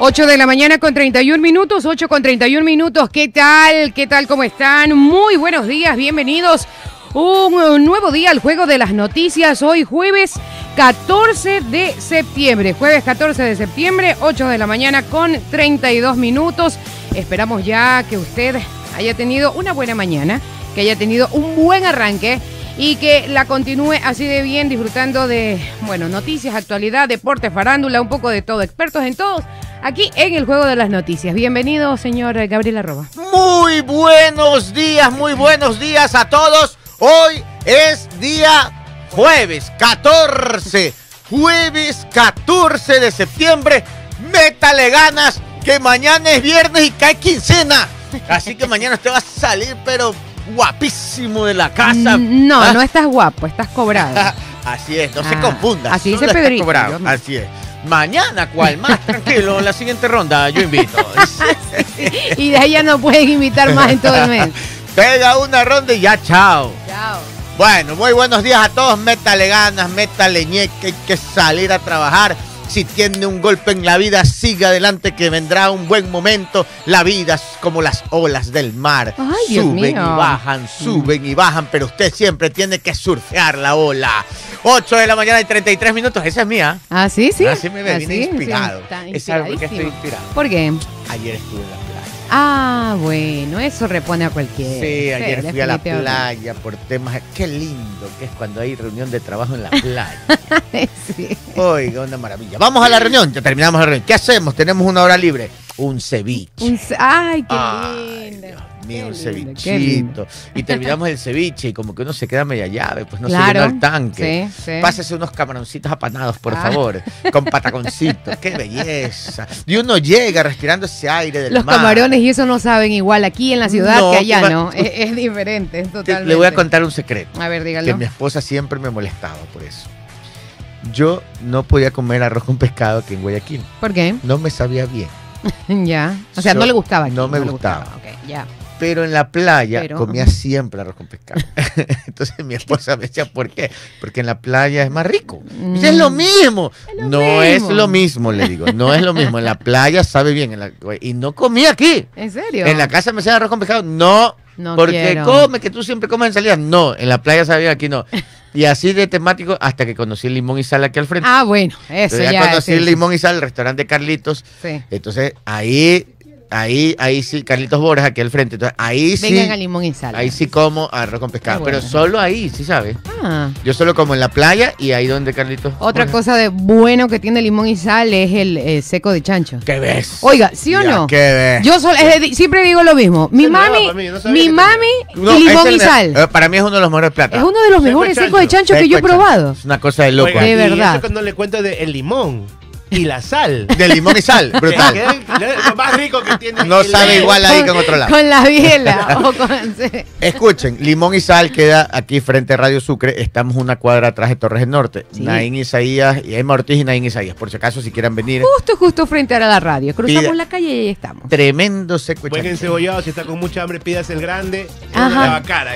8 de la mañana con 31 minutos, 8 con 31 minutos. ¿Qué tal? ¿Qué tal? ¿Cómo están? Muy buenos días, bienvenidos. Un nuevo día al juego de las noticias. Hoy jueves 14 de septiembre. Jueves 14 de septiembre, 8 de la mañana con 32 minutos. Esperamos ya que usted haya tenido una buena mañana, que haya tenido un buen arranque y que la continúe así de bien disfrutando de, bueno, noticias, actualidad, deporte, farándula, un poco de todo, expertos en todos, aquí en el Juego de las Noticias. Bienvenido, señor Gabriel Arroba. Muy buenos días, muy buenos días a todos. Hoy es día jueves 14, jueves 14 de septiembre. Métale ganas, que mañana es viernes y cae quincena. Así que mañana usted va a salir, pero guapísimo de la casa. No, ¿Ah? no estás guapo, estás cobrado. así es, no se ah, confunda. Así dice Pedrito. Así es. Mañana, ¿cuál más? Tranquilo, en la siguiente ronda yo invito. y de ahí ya no pueden invitar más en todo el mes. Pega una ronda y ya, chao. Chao. Bueno, muy buenos días a todos. Métale ganas, métale ñeque, hay que salir a trabajar. Si tiene un golpe en la vida, siga adelante que vendrá un buen momento. La vida es como las olas del mar. suben y bajan, suben y bajan, pero usted siempre tiene que surfear la ola. 8 de la mañana y 33 minutos, esa es mía. Ah, sí, sí. Así me vine inspirado. es algo que estoy inspirado. ¿Por qué? Ayer estuve en la Ah, bueno, eso repone a cualquiera. Sí, ayer fui a la playa por temas. Qué lindo que es cuando hay reunión de trabajo en la playa. sí. Oiga, una maravilla. Vamos a la reunión, ya terminamos la reunión. ¿Qué hacemos? Tenemos una hora libre. Un ceviche. Ay, qué lindo un cevichito. Y terminamos el ceviche y como que uno se queda media llave, pues no se llena el tanque. Pásese unos camaroncitos apanados, por ah. favor, con pataconcitos. ¡Qué belleza! Y uno llega respirando ese aire del Los camarones y eso no saben igual aquí en la ciudad que allá, ¿no? Es, diferente, es totalmente. Le voy a contar un secreto. A ver, dígalo. Que mi esposa siempre me molestaba por eso. Yo no podía comer arroz con pescado aquí en Guayaquil. ¿Por qué? No me sabía bien. ya. O sea, no le gustaba. no me gustaba. ya. Pero en la playa comía siempre arroz con pescado. Entonces mi esposa me decía, ¿por qué? Porque en la playa es más rico. es lo mm. mismo. no es lo mismo, le digo. No es lo mismo. En la playa sabe bien. y no comía aquí. ¿En serio? En la casa me hacían arroz con pescado. No. No porque come, que tú siempre comes en salida. No, en la playa sabía aquí no. Y así de temático hasta que conocí el limón y sal aquí al frente. Ah, bueno, eso ya. ya conocí el limón y sal, el restaurante Carlitos. Sí. Entonces ahí Ahí, ahí sí, Carlitos Borges, aquí al frente. Entonces, ahí sí. Vengan a limón y sal. Ahí sí como arroz con pescado. Pero solo ahí, ¿sí sabes? Ah. Yo solo como en la playa y ahí donde Carlitos. Otra cosa de bueno que tiene limón y sal es el eh, seco de chancho. ¿Qué ves? Oiga, ¿sí o no? ¿Qué ves? Yo siempre digo lo mismo. Mi mami, mi mami y limón y sal. Eh, para mí es uno de los mejores platos. Es uno de los mejores secos de chancho que yo he probado. Es una cosa de loco. de verdad. eso cuando le cuento de el limón y la sal. De limón y sal, brutal. lo más rico que tiene. No sabe igual ahí que en otro lado. Con la biela. Escuchen, limón y sal queda aquí frente a Radio Sucre. Estamos una cuadra atrás de Torres del Norte. Naín Isaías, y Emma Ortiz y Naín Isaías. Por si acaso, si quieran venir. Justo, justo frente a la radio. Cruzamos la calle y ahí estamos. Tremendo seco. Buen encebollado, si está con mucha hambre, pidas el grande. Ajá. La cara.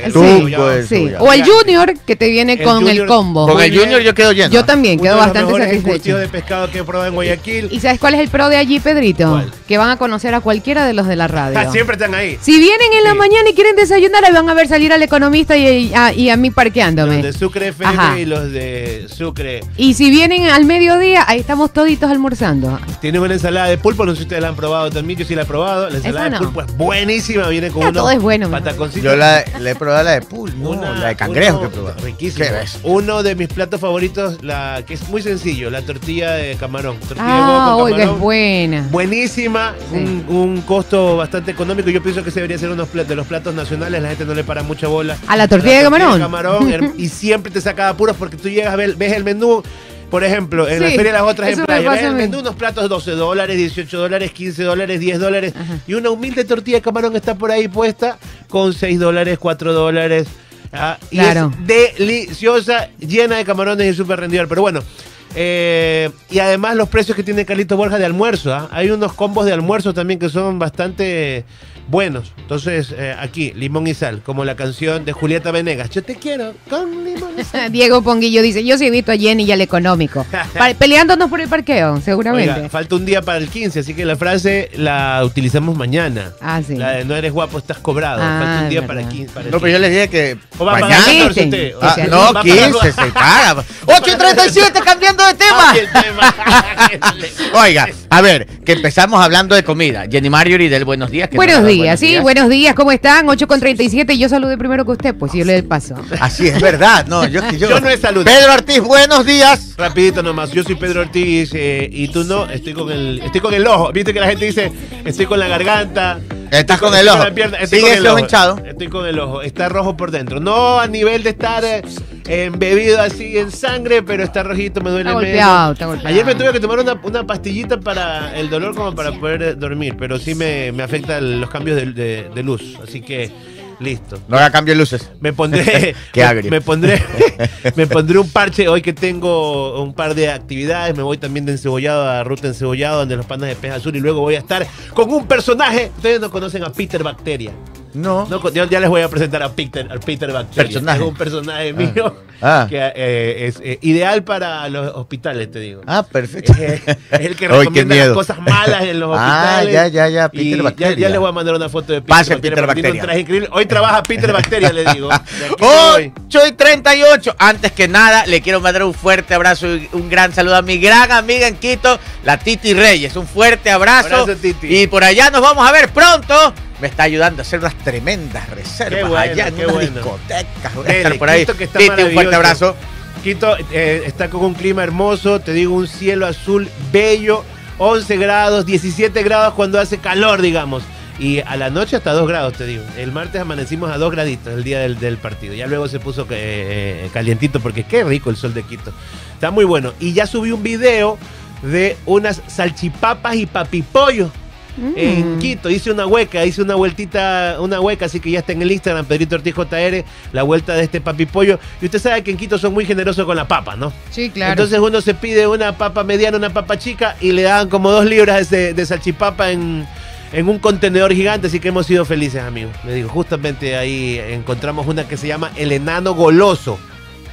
sí, O el Junior, que te viene con el combo. Con el Junior yo quedo lleno. Yo también, quedo bastante satisfecho. de pescado que he probado en Guayaquil. ¿Y sabes cuál es el pro de allí, Pedrito? Que van a conocer a cualquiera de los de la radio. Ah, siempre están ahí. Si vienen en la mañana y quieren desayunar, ahí van a ver salir al economista y, a, mí parqueándome. Los de Sucre FM y los de Sucre. Y si vienen al mediodía, ahí estamos toditos almorzando. Tiene una ensalada de pulpo, no sé si ustedes la han probado también, yo sí la he probado. La ensalada de pulpo es buenísima, viene con unos todo es bueno. Yo la, he probado la de pulpo, la de cangrejo que he probado. Riquísima. Uno de mis platos favoritos, la que es muy sencillo, la tortilla de camarón. Tortilla ah, oiga, es buena. Buenísima, un, costo bastante económico. Yo pienso que ese debería ser uno de los platos nacionales. La gente no le para mucha bola. A la tortilla, de camarón. y siempre te saca apuros porque tú llegas, ves el menú. Por ejemplo, en la feria de las otras en playa, el menú, unos platos 12 dólares, 18 dólares, 15 dólares, 10 dólares. Y una humilde tortilla de camarón está por ahí puesta con 6 dólares, 4 dólares. Ah, y es deliciosa, llena de camarones y súper rendidor. Pero bueno, Eh, y además los precios que tiene Carlitos Borja de almuerzo. ¿ah? Hay unos combos de almuerzo también que son bastante buenos. Entonces, eh, aquí, limón y sal, como la canción de Julieta Venegas. Yo te quiero con limón y sal. Diego Ponguillo dice, yo sí he visto a Jenny y al económico. peleándonos por el parqueo, seguramente. falta un día para el 15, así que la frase la utilizamos mañana. Ah, sí. La de no eres guapo, estás cobrado. Ah, falta un día para el 15. no, pero yo les dije que mañana. Ah, no, 15, se caga. 8 y 37, cambiando de tema. Oiga, a ver, que empezamos hablando de comida. Jenny Marjorie del Buenos Días. Buenos días días, sí, buenos días, ¿cómo están? 8 con 37, yo saludé primero que usted, pues yo le doy el paso. Así es verdad, no, yo, yo, yo no he saludado. Pedro Ortiz, buenos días. Rapidito nomás, yo soy Pedro Ortiz eh, y tú no, estoy con el estoy con el ojo. Viste que la gente dice, estoy con la garganta. Estás con, el ojo. estoy con el ojo hinchado. Estoy con el ojo, está rojo por dentro. No a nivel de estar eh, embebido así en sangre, pero está rojito, me duele está golpeado, está golpeado. Ayer me tuve que tomar una, una, pastillita para el dolor como para poder dormir, pero sí me, me afecta los cambios de, de luz. Así que Listo. No haga cambio de luces. Me pondré. me, pondré. me pondré un parche hoy que tengo un par de actividades. Me voy también de encebollado a ruta encebollado, donde los panas de pez azul. Y luego voy a estar con un personaje. Ustedes no conocen a Peter Bacteria. No. ya les voy a presentar a Peter, a Peter Bacteria. Es un personaje ah. mío ah. que eh, es eh, ideal para los hospitales, te digo. Ah, perfecto. Es, el que recomienda las cosas malas en los ah, hospitales. Ah, ya, ya, ya, Peter Bacteria. Ya, les voy a mandar una foto de Peter Pase Peter Bacteria. Hoy trabaja Peter Bacteria, le digo. 8 y 38. Antes que nada, le quiero mandar un fuerte abrazo y un gran saludo a mi gran amiga en Quito, la Titi Reyes. Un fuerte abrazo. abrazo Titi. Y por allá nos vamos a ver pronto me está ayudando a hacer unas tremendas reservas allá en unas discotecas. por ahí. Titi, un fuerte abrazo. Quito eh, está con un clima hermoso, te digo, un cielo azul bello, 11 grados, 17 grados cuando hace calor, digamos. Y a la noche hasta 2 grados, te digo. El martes amanecimos a 2 graditos el día del, partido. Ya luego se puso eh, calientito porque qué rico el sol de Quito. Está muy bueno. Y ya subí un video de unas salchipapas y papipollos en mm. Quito. Hice una hueca, hice una vueltita, una hueca, así que ya está en el Instagram, Pedrito Ortiz JR, la vuelta de este papi pollo. Y usted sabe que en Quito son muy generosos con la papa, ¿no? Sí, claro. Entonces uno se pide una papa mediana, una papa chica y le dan como dos libras de, de salchipapa en, en un contenedor gigante, así que hemos sido felices, amigos. Le digo, justamente ahí encontramos una que se llama El Enano Goloso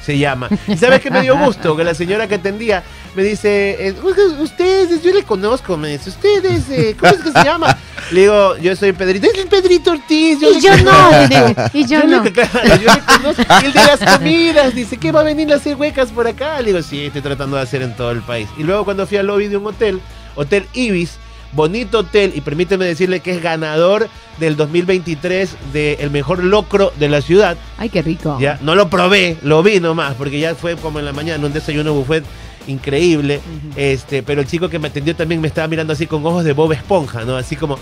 se llama. ¿Y sabes qué me dio gusto? Que la señora que atendía me dice, eh, ustedes, yo le conozco, me dice, ustedes, eh, ¿cómo es que se llama? Le digo, yo soy Pedrito, es el Pedrito Ortiz. y yo no, y yo, no. yo le conozco. Y el de las comidas, dice, ¿qué va a venir a hacer huecas por acá? Le digo, sí, estoy tratando de hacer en todo el país. Y luego cuando fui al lobby de un hotel, Hotel Ibis, bonito hotel y permíteme decirle que es ganador del 2023 del el mejor locro de la ciudad. Ay, qué rico. Ya, no lo probé, lo vi nomás, porque ya fue como en la mañana un desayuno buffet increíble. Este, pero el chico que me atendió también me estaba mirando así con ojos de Bob Esponja, ¿no? Así como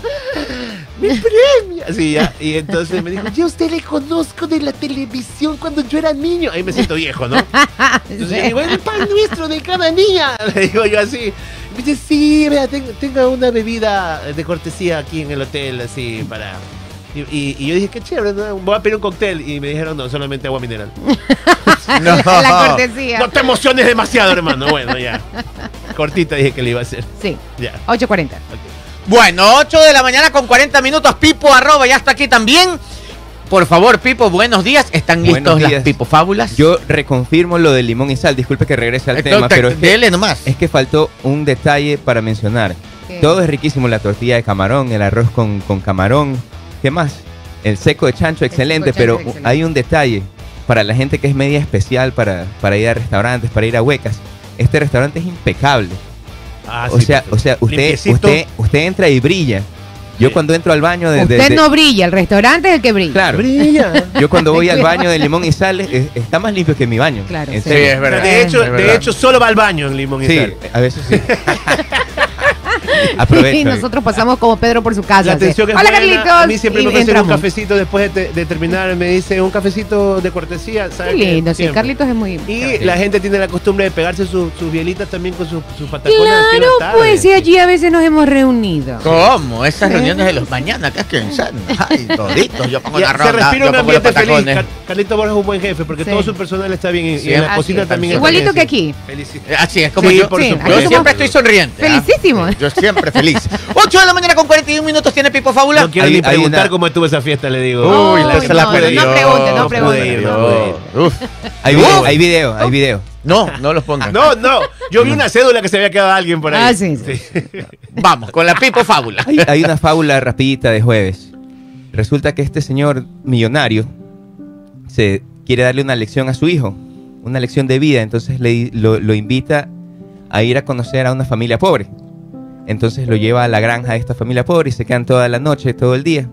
¡Mi premio! Así ya. Y entonces me dijo, yo a usted le conozco de la televisión cuando yo era niño. Ahí me siento viejo, ¿no? Entonces digo, el pan nuestro de cada niña. Le digo yo así. Dice, sí, vea, tenga una bebida de cortesía aquí en el hotel, así, para... Y, yo dije, qué chévere, voy a pedir un cóctel. Y me dijeron, no, solamente agua mineral. no. La cortesía. No te emociones demasiado, hermano. Bueno, ya. Cortita dije que le iba a hacer. Sí. Ya. 8.40. Bueno, 8 de la mañana con 40 minutos. Pipo arroba ya está aquí también. Por favor, Pipo, buenos días. ¿Están listos las Pipo Fábulas? Yo reconfirmo lo del limón y sal. Disculpe que regrese al tema, pero es que, nomás. es que faltó un detalle para mencionar. Todo es riquísimo, la tortilla de camarón, el arroz con, camarón. ¿Qué más? El seco de chancho, excelente, pero hay un detalle para la gente que es media especial para, para ir a restaurantes, para ir a huecas. Este restaurante es impecable. Ah, o, sea, o sea, usted, usted, usted entra y brilla. Yo cuando entro al baño de... Usted no brilla, el restaurante es el que brilla. Claro. Brilla. Yo cuando voy al baño de limón y sal, está más limpio que mi baño. Claro. Sí, es verdad. De hecho, de hecho, solo va al baño en limón y sí, sal. a veces sí. y nosotros pasamos como Pedro por su casa. La atención Hola, Carlitos. A mí siempre me ofrecen un cafecito después de, terminar. Me dice un cafecito de cortesía. Qué lindo, sí, Carlitos es muy. Y la gente tiene la costumbre de pegarse sus bielitas también con sus su patacones. Claro, pues, y allí a veces nos hemos reunido. ¿Cómo? Esas reuniones de los mañana, ¿qué es que Ay, toditos, yo pongo la ronda, Se respira un ambiente feliz. Carlitos Borges es un buen jefe porque todo su personal está bien y, en la cocina también está Igualito que aquí. Así es, como yo. yo siempre estoy sonriente. ¿ah? Felicísimo. Yo siempre feliz. 8 de la mañana con 41 minutos tiene Pipo Fábula. No quiero ni preguntar cómo estuvo esa fiesta, le digo. Uy, se la perdió. No pregunte, no pregunte. Hay video, hay video, hay video. No, no los pongan. No, no. Yo vi una cédula que se había quedado alguien por ahí. Ah, sí. sí. Vamos, con la Pipo Fábula. Hay, hay una fábula rapidita de jueves. Resulta que este señor millonario se quiere darle una lección a su hijo, una lección de vida, entonces le, lo, invita a ir a conocer a una familia pobre. Entonces lo lleva a la granja de esta familia pobre y se quedan toda la noche, todo el día,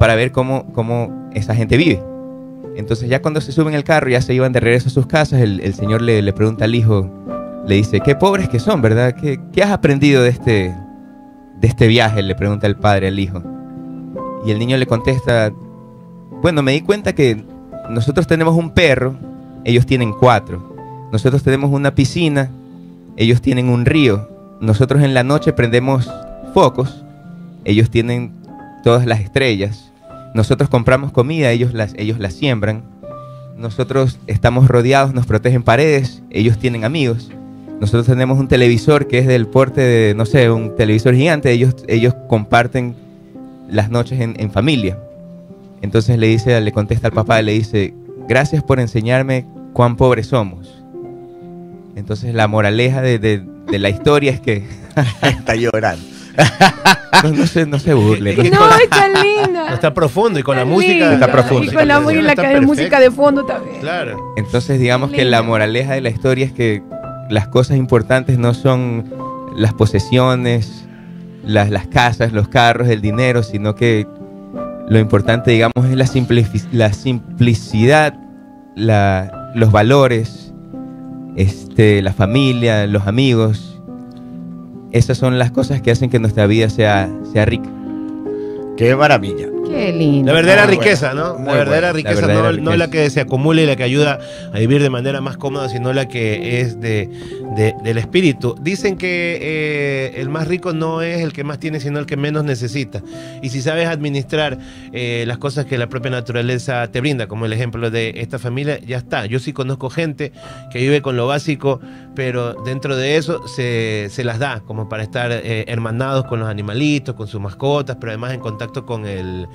para ver cómo, cómo esa gente vive. Entonces ya cuando se suben el carro, ya se iban de regreso a sus casas, el, señor le, pregunta al hijo, le dice, qué pobres que son, ¿verdad? ¿Qué, ¿Qué, has aprendido de este, de este viaje? Le pregunta el padre al hijo. Y el niño le contesta, bueno, me di cuenta que nosotros tenemos un perro, ellos tienen cuatro. Nosotros tenemos una piscina, ellos tienen un río. Nosotros en la noche prendemos focos, ellos tienen todas las estrellas. Nosotros compramos comida, ellos las, ellos siembran. Nosotros estamos rodeados, nos protegen paredes, ellos tienen amigos. Nosotros tenemos un televisor que es del porte de, no sé, un televisor gigante, ellos, ellos comparten las noches en, familia. Entonces le dice, le contesta al papá, le dice, gracias por enseñarme cuán pobres somos. Entonces la moraleja de, la historia es que... Está llorando. No, se, no se burle. No, está linda. Está profundo y con la música. Está profundo. Y con la, música de fondo también. Claro. Entonces digamos que la moraleja de la historia es que las cosas importantes no son las posesiones, las, las casas, los carros, el dinero, sino que lo importante, digamos, es la, la simplicidad, la, los valores, este, la familia, los amigos. Esas son las cosas que hacen que nuestra vida sea, sea rica. Qué maravilla. Qué lindo. La verdadera riqueza, ¿no? la verdadera riqueza, no, la que se acumula y la que ayuda a vivir de manera más cómoda, sino la que es de, del espíritu. Dicen que eh, el más rico no es el que más tiene, sino el que menos necesita. Y si sabes administrar eh, las cosas que la propia naturaleza te brinda, como el ejemplo de esta familia, ya está. Yo sí conozco gente que vive con lo básico, pero dentro de eso se, las da, como para estar eh, hermanados con los animalitos, con sus mascotas, pero además en contacto con el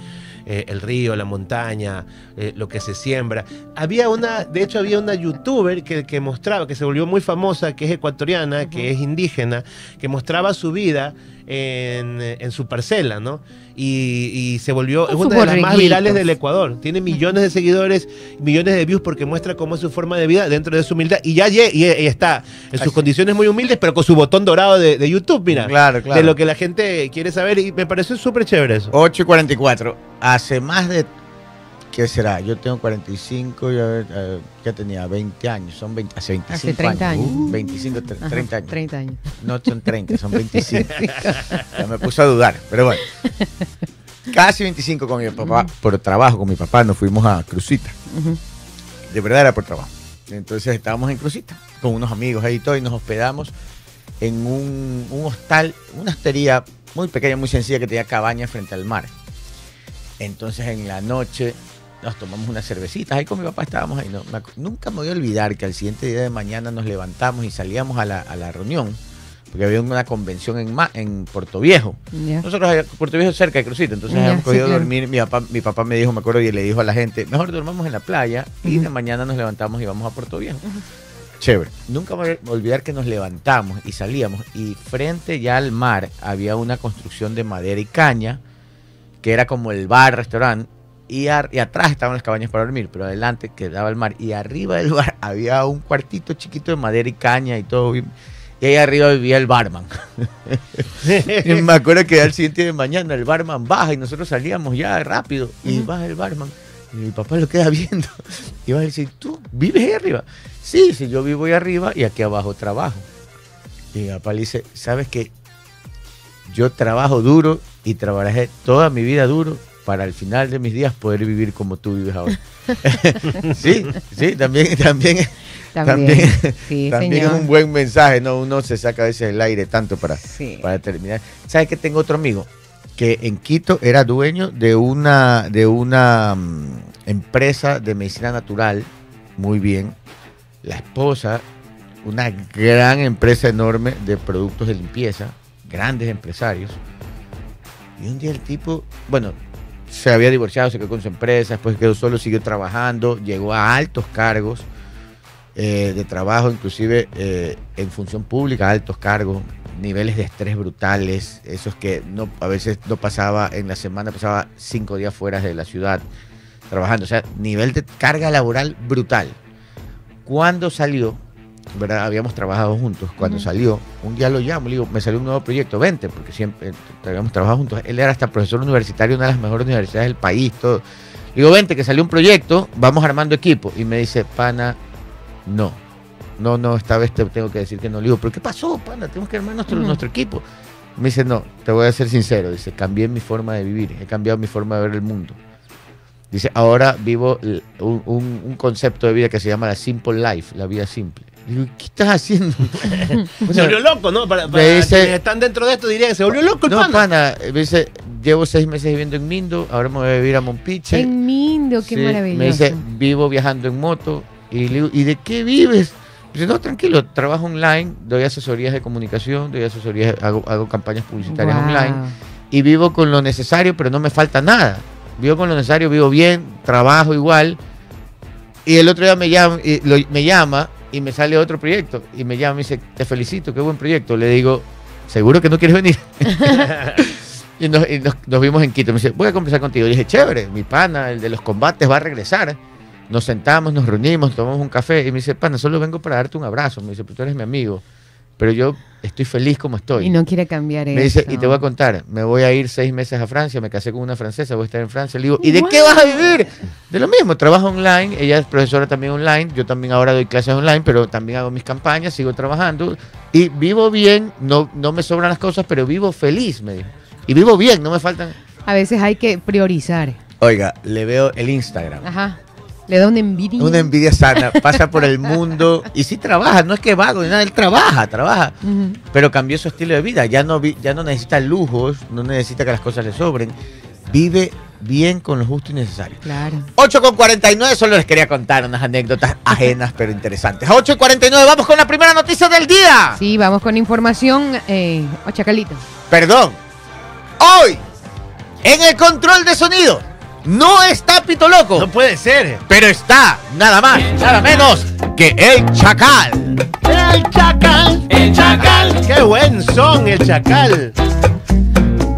eh, el río, la montaña, eh, lo que se siembra. Había una, de hecho había una youtuber que, que mostraba, que se volvió muy famosa, que es ecuatoriana, que es indígena, que mostraba su vida en, su parcela, ¿no? Y, se volvió, es una de las más virales del Ecuador. Tiene millones de seguidores, millones de views porque muestra cómo es su forma de vida dentro de su humildad. Y ya y, está en sus condiciones muy humildes, pero con su botón dorado de, YouTube, mira. Claro, claro. De lo que la gente quiere saber y me pareció súper chévere eso. 8 y 44. Hace más de ¿Qué será? Yo tengo 45, ya, ya tenía 20 años, son 20, hace 25 hace 30 años. 25, 30 años. 30 años. No son 30, son 25. ya me puse a dudar, pero bueno. Casi 25 con mi papá, por trabajo con mi papá, nos fuimos a Crucita. De verdad era por trabajo. Entonces estábamos en Crucita con unos amigos ahí y todo y nos hospedamos en un, un hostal, una hostería muy pequeña, muy sencilla que tenía cabaña frente al mar. Entonces en la noche nos tomamos unas cervecitas. Ahí con mi papá estábamos ahí. nunca me voy a olvidar que al siguiente día de mañana nos levantamos y salíamos a la, reunión, porque había una convención en, en Puerto Viejo. Nosotros, Puerto Viejo cerca de Crucita, entonces habíamos podido dormir. Mi papá, mi papá me dijo, me acuerdo, y le dijo a la gente, mejor dormamos en la playa y de mañana nos levantamos y vamos a Puerto Viejo. Chévere. Nunca me voy a olvidar que nos levantamos y salíamos y frente ya al mar había una construcción de madera y caña que era como el bar, restaurante, y, atrás estaban las cabañas para dormir, pero adelante quedaba el mar. Y arriba del bar había un cuartito chiquito de madera y caña y todo. Y ahí arriba vivía el barman. y me acuerdo que al siguiente de mañana el barman baja y nosotros salíamos ya rápido. Y baja el barman. Y mi papá lo queda viendo. Y va a decir, ¿tú vives ahí arriba? Sí, sí, yo vivo ahí arriba y aquí abajo trabajo. Y mi papá le dice, ¿sabes qué? yo trabajo duro y trabajé toda mi vida duro para al final de mis días poder vivir como tú vives ahora. sí, sí, también, también, también, también, es un buen mensaje, ¿no? Uno se saca a veces el aire tanto para, para terminar. ¿Sabes que tengo otro amigo? Que en Quito era dueño de una, de una mm, empresa de medicina natural, muy bien. La esposa, una gran empresa enorme de productos de limpieza, grandes empresarios. Y un día el tipo, bueno, se había divorciado, se quedó con su empresa, después quedó solo, siguió trabajando, llegó a altos cargos eh, de trabajo, inclusive eh, en función pública, altos cargos, niveles de estrés brutales, esos que no, a veces no pasaba en la semana, pasaba cinco días fuera de la ciudad trabajando, o sea, nivel de carga laboral brutal. Cuando salió, ¿verdad? Habíamos trabajado juntos. Cuando salió, un día lo llamo, le digo, me salió un nuevo proyecto, vente, porque siempre habíamos trabajado juntos. Él era hasta profesor universitario una de las mejores universidades del país, todo. Le digo, vente, que salió un proyecto, vamos armando equipo. Y me dice, pana, no. No, no, esta vez te tengo que decir que no. Le digo, ¿pero qué pasó, pana? Tenemos que armar nuestro, nuestro equipo. Me dice, no, te voy a ser sincero. Dice, cambié mi forma de vivir, he cambiado mi forma de ver el mundo. Dice, ahora vivo un, un concepto de vida que se llama la simple life, la vida simple. ¿Qué estás haciendo? se volvió loco, ¿no? Para, dice, están dentro de esto dirían, se volvió loco el no, pana. Me dice, llevo seis meses viviendo en Mindo, ahora me voy a vivir a Monpiche. En Mindo, qué maravilloso. Me dice, vivo viajando en moto. Y le digo, ¿y de qué vives? Dice, no, tranquilo, trabajo online, doy asesorías de comunicación, doy asesorías, hago, hago campañas publicitarias online. Y vivo con lo necesario, pero no me falta nada. Vivo con lo necesario, vivo bien, trabajo igual. Y el otro día me llama, y me llama y me sale otro proyecto y me llama y me dice, te felicito, qué buen proyecto. Le digo, ¿seguro que no quieres venir? y, nos, vimos en Quito. Me dice, voy a conversar contigo. Y dije, chévere, mi pana, el de los combates, va a regresar. Nos sentamos, nos reunimos, tomamos un café y me dice, pana, solo vengo para darte un abrazo. Me dice, pero tú eres mi amigo pero yo estoy feliz como estoy. Y no quiere cambiar me dice, y te voy a contar, me voy a ir seis meses a Francia, me casé con una francesa, voy a estar en Francia. Le digo, ¿y de qué vas a vivir? De lo mismo, trabajo online, ella es profesora también online, yo también ahora doy clases online, pero también hago mis campañas, sigo trabajando y vivo bien, no, no me sobran las cosas, pero vivo feliz, me dijo. Y vivo bien, no me faltan... A veces hay que priorizar. Oiga, le veo el Instagram. Ajá. Le da una envidia. Una envidia sana. Pasa por el mundo y sí trabaja, no es que vago ni nada, él trabaja, trabaja. Pero cambió su estilo de vida. Ya no, ya no necesita lujos, no necesita que las cosas le sobren. Vive bien con lo justo y necesario. Claro. 8 con 49, solo les quería contar unas anécdotas ajenas pero interesantes. 8 y 49, vamos con la primera noticia del día. Sí, vamos con información. Eh, oh, Chacalito. Perdón. Hoy, en el control de sonido no está Pito Loco. No puede ser. Pero está nada más, nada menos que el Chacal. El Chacal. El Chacal. Qué buen son el Chacal.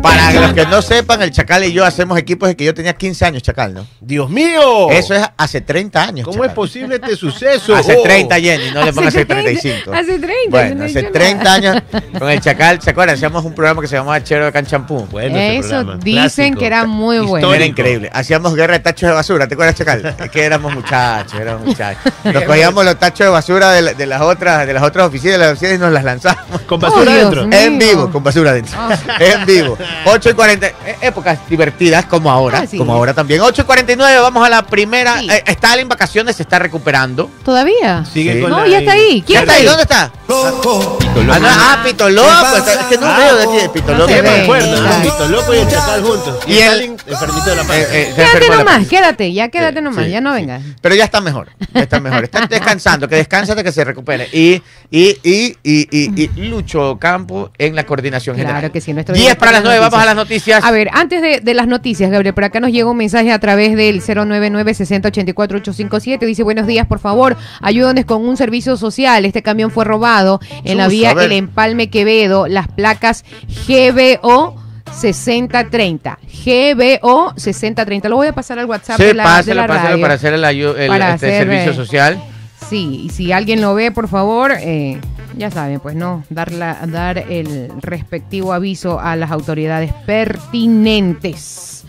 Para los que no sepan, el Chacal y yo hacemos equipos de que yo tenía 15 años, Chacal, ¿no? ¡Dios mío! Eso es hace 30 años. ¿Cómo es posible este suceso? Hace 30, Jenny, no le pongas hace 35. Hace 30. Bueno, hace 30 años con el Chacal, ¿se acuerdan? Hacíamos un programa que se llamaba Chero de Canchampú. Bueno, Eso dicen que era muy bueno. Era increíble. Hacíamos guerra de tachos de basura, ¿te acuerdas, Chacal? Es que éramos muchachos, éramos muchachos. Nos cogíamos los tachos de basura de, las otras de las otras oficinas, de las oficinas y nos las lanzábamos. Con basura oh, dentro. En vivo, con basura dentro. Oh. En vivo. 8 y 40. Eh, épocas divertidas como ahora, ah, como ahora también. 8.49, vamos a la primera. Eh, está en vacaciones, se está recuperando. ¿Todavía? Sigue con No, ya está ahí. ¿Quién está ahí? ¿Dónde está? Ah, Pito Loco. Es que no veo de aquí de Pito Loco. Pito Loco y el Chacal juntos. Y, el enfermito de la panza. Eh, quédate nomás, quédate, ya quédate nomás, ya no vengas. Pero ya está mejor, ya está mejor. Está descansando, que descansa de que se recupere. Y, y, y, y, y, Lucho Campo en la coordinación general. Claro que sí, nuestro 10 para las 9, vamos a las noticias. A ver, antes de, las noticias, Gabriel, por acá nos llega un mensaje a través del 099 6084 857 Dice, buenos días, por favor, ayúdanos con un servicio social. Este camión fue robado en la vía El Empalme Quevedo, las placas GBO 6030. GBO 6030. Lo voy a pasar al WhatsApp de la, radio para hacer el, este servicio eh, social. Sí, y si alguien lo ve, por favor, eh, ya saben, pues no, dar, dar el respectivo aviso a las autoridades pertinentes.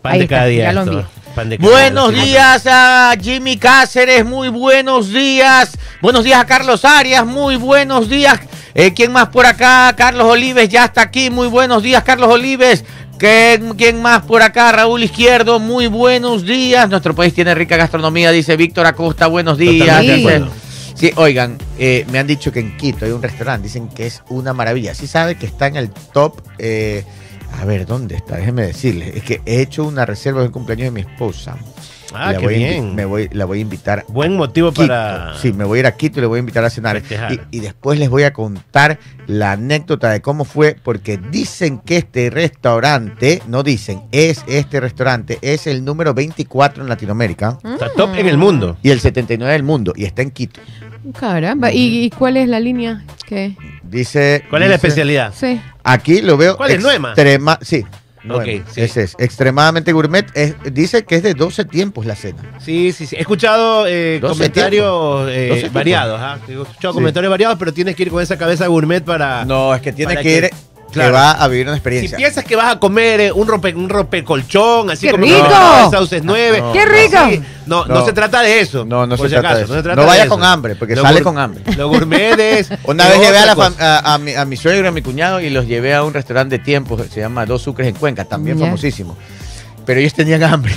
Pan de cada día. Buenos días a Jimmy Cáceres, muy buenos días. Buenos días a Carlos Arias, muy buenos días. Eh, ¿Quién más por acá? Carlos Olives ya está aquí. Muy buenos días, Carlos Olives. ¿Quién más por acá? Raúl Izquierdo, muy buenos días. Nuestro país tiene rica gastronomía, dice Víctor Acosta, buenos días. Sí, oigan, eh, me han dicho que en Quito hay un restaurante, dicen que es una maravilla. Sí sabe que está en el top. Eh, a ver, ¿dónde está? Déjeme decirle. Es que he hecho una reserva del cumpleaños de mi esposa. Ah, qué bien. Me voy, la voy a invitar. Buen motivo para. Sí, me voy a ir a Quito y le voy a invitar a cenar. Y, después les voy a contar la anécdota de cómo fue, porque dicen que este restaurante, no dicen, es este restaurante, es el número 24 en Latinoamérica. Está top en el mundo. Y el 79 del mundo, y está en Quito. Caramba, ¿y, cuál es la línea que dice? ¿Cuál es la especialidad? Sí. Aquí lo veo. ¿Cuál es Nuema? Sí. Ese es extremadamente gourmet. dice que es de 12 tiempos la cena. Sí, sí, sí. He escuchado eh, comentarios eh, variados. ¿ah? He escuchado comentarios variados, pero tienes que ir con esa cabeza gourmet para. No, es que tienes que ir que va a vivir una experiencia. Si piensas que vas a comer eh, un rompe un rompecolchón, así ¡Qué como rico! sauces nueve. ¡Qué rico! No, no, se trata de eso. No, no se, trata de eso. No, vaya con hambre, porque sale con hambre. Lo gourmet es. Una vez llevé a, a, a, mi, a, mi, suegro y a mi cuñado y los llevé a un restaurante de tiempo, se llama Dos Sucres en Cuenca, también famosísimo. Pero ellos tenían hambre.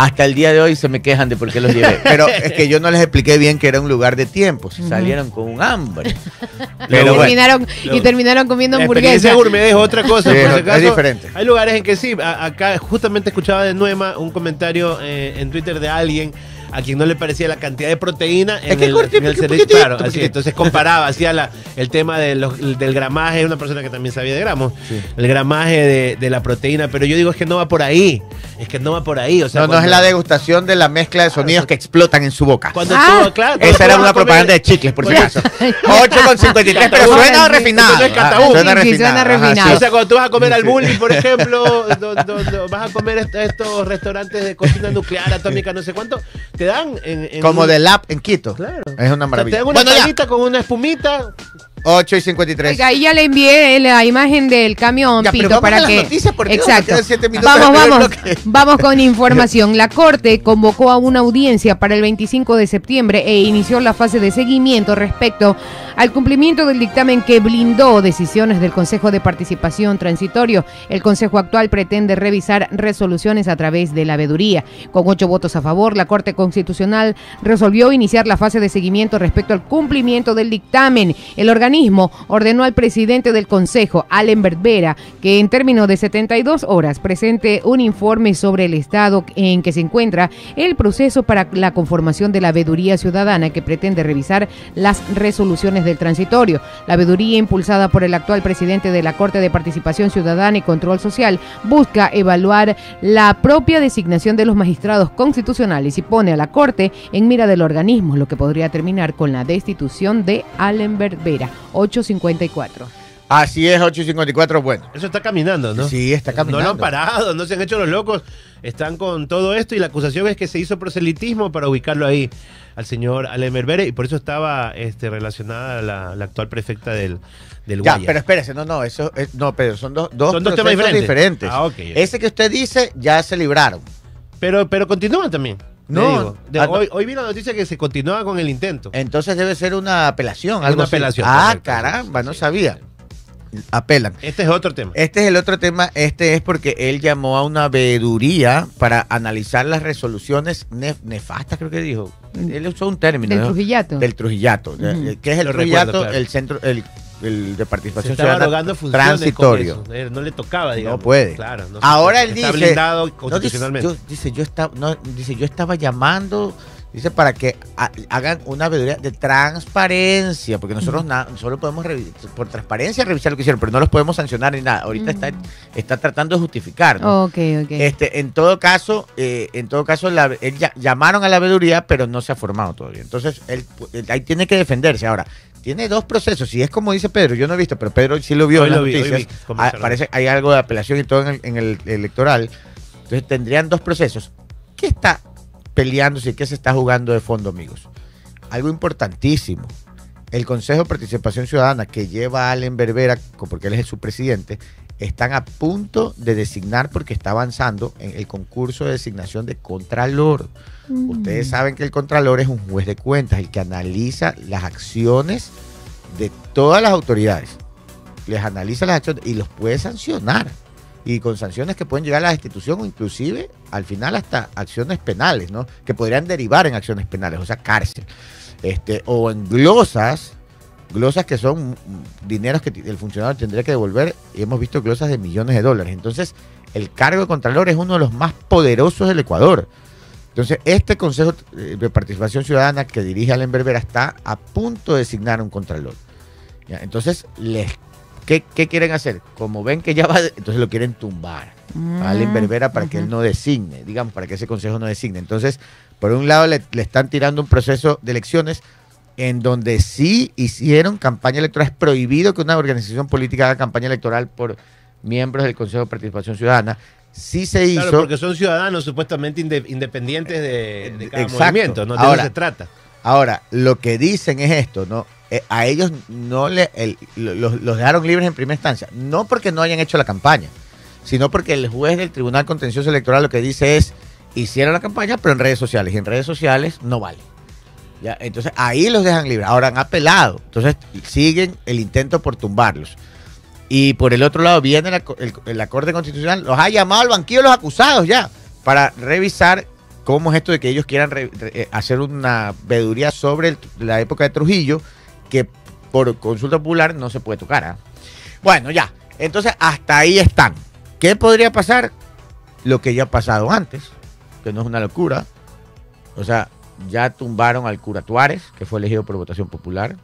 Hasta el día de hoy se me quejan de por qué los llevé. Pero es que yo no les expliqué bien que era un lugar de tiempo. Si salieron con un hambre. Pero y, terminaron, y terminaron comiendo hamburguesas. gourmet es otra cosa. es diferente. Hay lugares en que sí. acá justamente escuchaba de Nuema un comentario eh, en Twitter de alguien a quien no le parecía la cantidad de proteína en, el, servicio. Claro, así, entonces comparaba, hacía la, el tema de del gramaje, una persona que también sabía de gramos, el gramaje de, la proteína, pero yo digo es que no va por ahí, es que no va por ahí. O sea, no, no es la degustación de la mezcla de sonidos que explotan en su boca. Cuando ah. claro, Esa era una propaganda de chicles, por si acaso. 8,53, pero suena refinado. suena refinado. O sea, cuando tú vas a comer al bully, por ejemplo, vas a comer estos restaurantes de cocina nuclear, atómica, no sé cuánto, te dan en, Como de lap en Quito. Claro. Es una maravilla. te dan una con una espumita 8 y 53. Oiga, ahí ya le envié la imagen del camión, Pito, para que. Exacto. Vamos, vamos. Vamos con información. La Corte convocó a una audiencia para el 25 de septiembre e inició la fase de seguimiento respecto al cumplimiento del dictamen que blindó decisiones del Consejo de Participación Transitorio. El Consejo actual pretende revisar resoluciones a través de la veeduría. Con ocho votos a favor, la Corte Constitucional resolvió iniciar la fase de seguimiento respecto al cumplimiento del dictamen. El organismo organismo ordenó al presidente del Consejo, Allen Vera, que en términos de 72 horas presente un informe sobre el estado en que se encuentra el proceso para la conformación de la veeduría ciudadana que pretende revisar las resoluciones del transitorio. La veeduría impulsada por el actual presidente de la Corte de Participación Ciudadana y Control Social busca evaluar la propia designación de los magistrados constitucionales y pone a la Corte en mira del organismo, lo que podría terminar con la destitución de Allen Vera. 8.54. Así es, 8.54, bueno. Eso está caminando, ¿no? Sí, está caminando. No lo han parado, no se han hecho los locos. Están con todo esto y la acusación es que se hizo proselitismo para ubicarlo ahí al señor Alem y por eso estaba este, relacionada la, la actual prefecta del, del Ya, pero espérese, no, no, eso es, no, Pedro, son dos, dos, ¿Son dos temas diferentes. Ah, okay, Ese que usted dice ya se libraron. Pero, pero continúan también. No, ah, hoy, hoy, vi la noticia que se continúa con el intento. Entonces debe ser una apelación. Algo una apelación. Ah, caramba, no sabía. Apelan. Este es otro tema. Este es el otro tema. Este es porque él llamó a una veeduría para analizar las resoluciones nefastas, creo que dijo. Él usó un término. Del Trujillato. Del Trujillato. ¿Qué es el Trujillato? El centro, el el de participación ciudadana transitorio. No le tocaba, digamos. No puede. Claro, Ahora él dice, blindado constitucionalmente. yo, dice, yo estaba, no, dice, yo estaba llamando, dice, para que hagan una veeduría de transparencia, porque nosotros solo podemos por transparencia revisar lo que hicieron, pero no los podemos sancionar ni nada. Ahorita está, está tratando de justificar. ¿no? Okay, okay. Este, en todo caso, eh, en todo caso, la, él llamaron a la veeduría, pero no se ha formado todavía. Entonces, él ahí tiene que defenderse. Ahora, tiene dos procesos, y es como dice Pedro, yo no he visto, pero Pedro sí lo vio en las noticias. Ah, parece hay algo de apelación y todo en el, electoral. Entonces tendrían dos procesos. ¿Qué está peleándose y qué se está jugando de fondo, amigos? Algo importantísimo. El Consejo de Participación Ciudadana que lleva a Allen Berbera, porque él es su presidente, están a punto de designar porque está avanzando en el concurso de designación de Contralor. Ustedes saben que el Contralor es un juez de cuentas, el que analiza las acciones de todas las autoridades les analiza las acciones y los puede sancionar. Y con sanciones que pueden llegar a la destitución o inclusive al final hasta acciones penales, ¿no? Que podrían derivar en acciones penales, o sea, cárcel. Este, o en glosas, glosas que son dineros que el funcionario tendría que devolver, y hemos visto glosas de millones de dólares. Entonces, el cargo de Contralor es uno de los más poderosos del Ecuador. Entonces, este Consejo de Participación Ciudadana que dirige Allen Berbera está a punto de designar un Contralor. Entonces, les ¿Qué, quieren hacer? Como ven que ya va, entonces lo quieren tumbar a Allen Berbera para que él no designe, digamos, para que ese consejo no designe. Entonces, por un lado le, están tirando un proceso de elecciones en donde sí hicieron campaña electoral. Es prohibido que una organización política haga campaña electoral por miembros del Consejo de Participación Ciudadana. Sí se hizo. Claro, porque son ciudadanos supuestamente independientes de, de cada movimiento, ¿no? De ahora, se trata. Ahora, lo que dicen es esto, ¿no? Eh, a ellos no le, los, dejaron libres en primera instancia, no porque no hayan hecho la campaña, sino porque el juez del Tribunal Contencioso Electoral lo que dice es, hicieron la campaña, pero en redes sociales, y en redes sociales no vale. Entonces ahí los dejan libres. Ahora han apelado, entonces siguen el intento por tumbarlos. Y por el otro lado viene la, la Corte Constitucional, los ha llamado al banquillo los acusados ya, para revisar cómo es esto de que ellos quieran eh, hacer una veeduría sobre la época de Trujillo que por consulta popular no se puede tocar. ¿ah? Bueno, ya. Entonces, hasta ahí están. ¿Qué podría pasar? Lo que ya ha pasado antes, que no es una locura. O sea, ya tumbaron al cura Tuárez, que fue elegido por votación popular.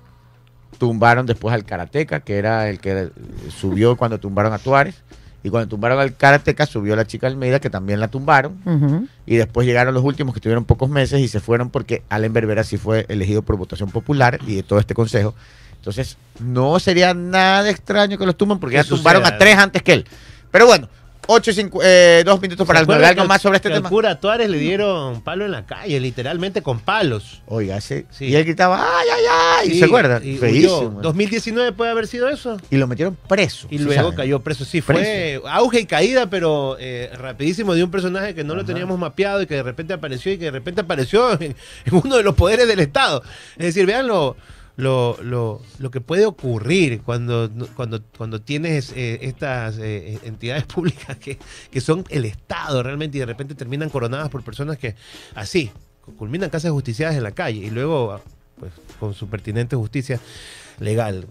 Tumbaron después al Karateca, que era el que subió cuando tumbaron a Tuárez. Y cuando tumbaron al Karateca, subió la chica Almeida, que también la tumbaron. Y después llegaron los últimos, que tuvieron pocos meses, y se fueron porque Allen Berbera sí fue elegido por votación popular y de todo este consejo. Entonces, no sería nada extraño que los tumban, porque ya tumbaron a tres antes que él. Pero bueno, 8 y 5, eh, dos minutos para algo más sobre este tema. Al cura Tuárez le dieron palo en la calle, literalmente con palos. Oiga, sí. Y él gritaba, ¡ay, ay, ay! ¿Se acuerda? Y 2019 puede haber sido eso. Y lo metieron preso. Y luego cayó preso. Sí, fue auge y caída, pero eh, rapidísimo de un personaje que no lo teníamos mapeado y que de repente apareció y que de repente apareció en, en uno de los poderes del Estado. Es decir, veanlo lo, lo, lo que puede ocurrir cuando, cuando, cuando tienes eh, estas eh, entidades públicas que, que son el Estado realmente y de repente terminan coronadas por personas que así culminan casas justiciadas en la calle y luego pues, con su pertinente justicia legal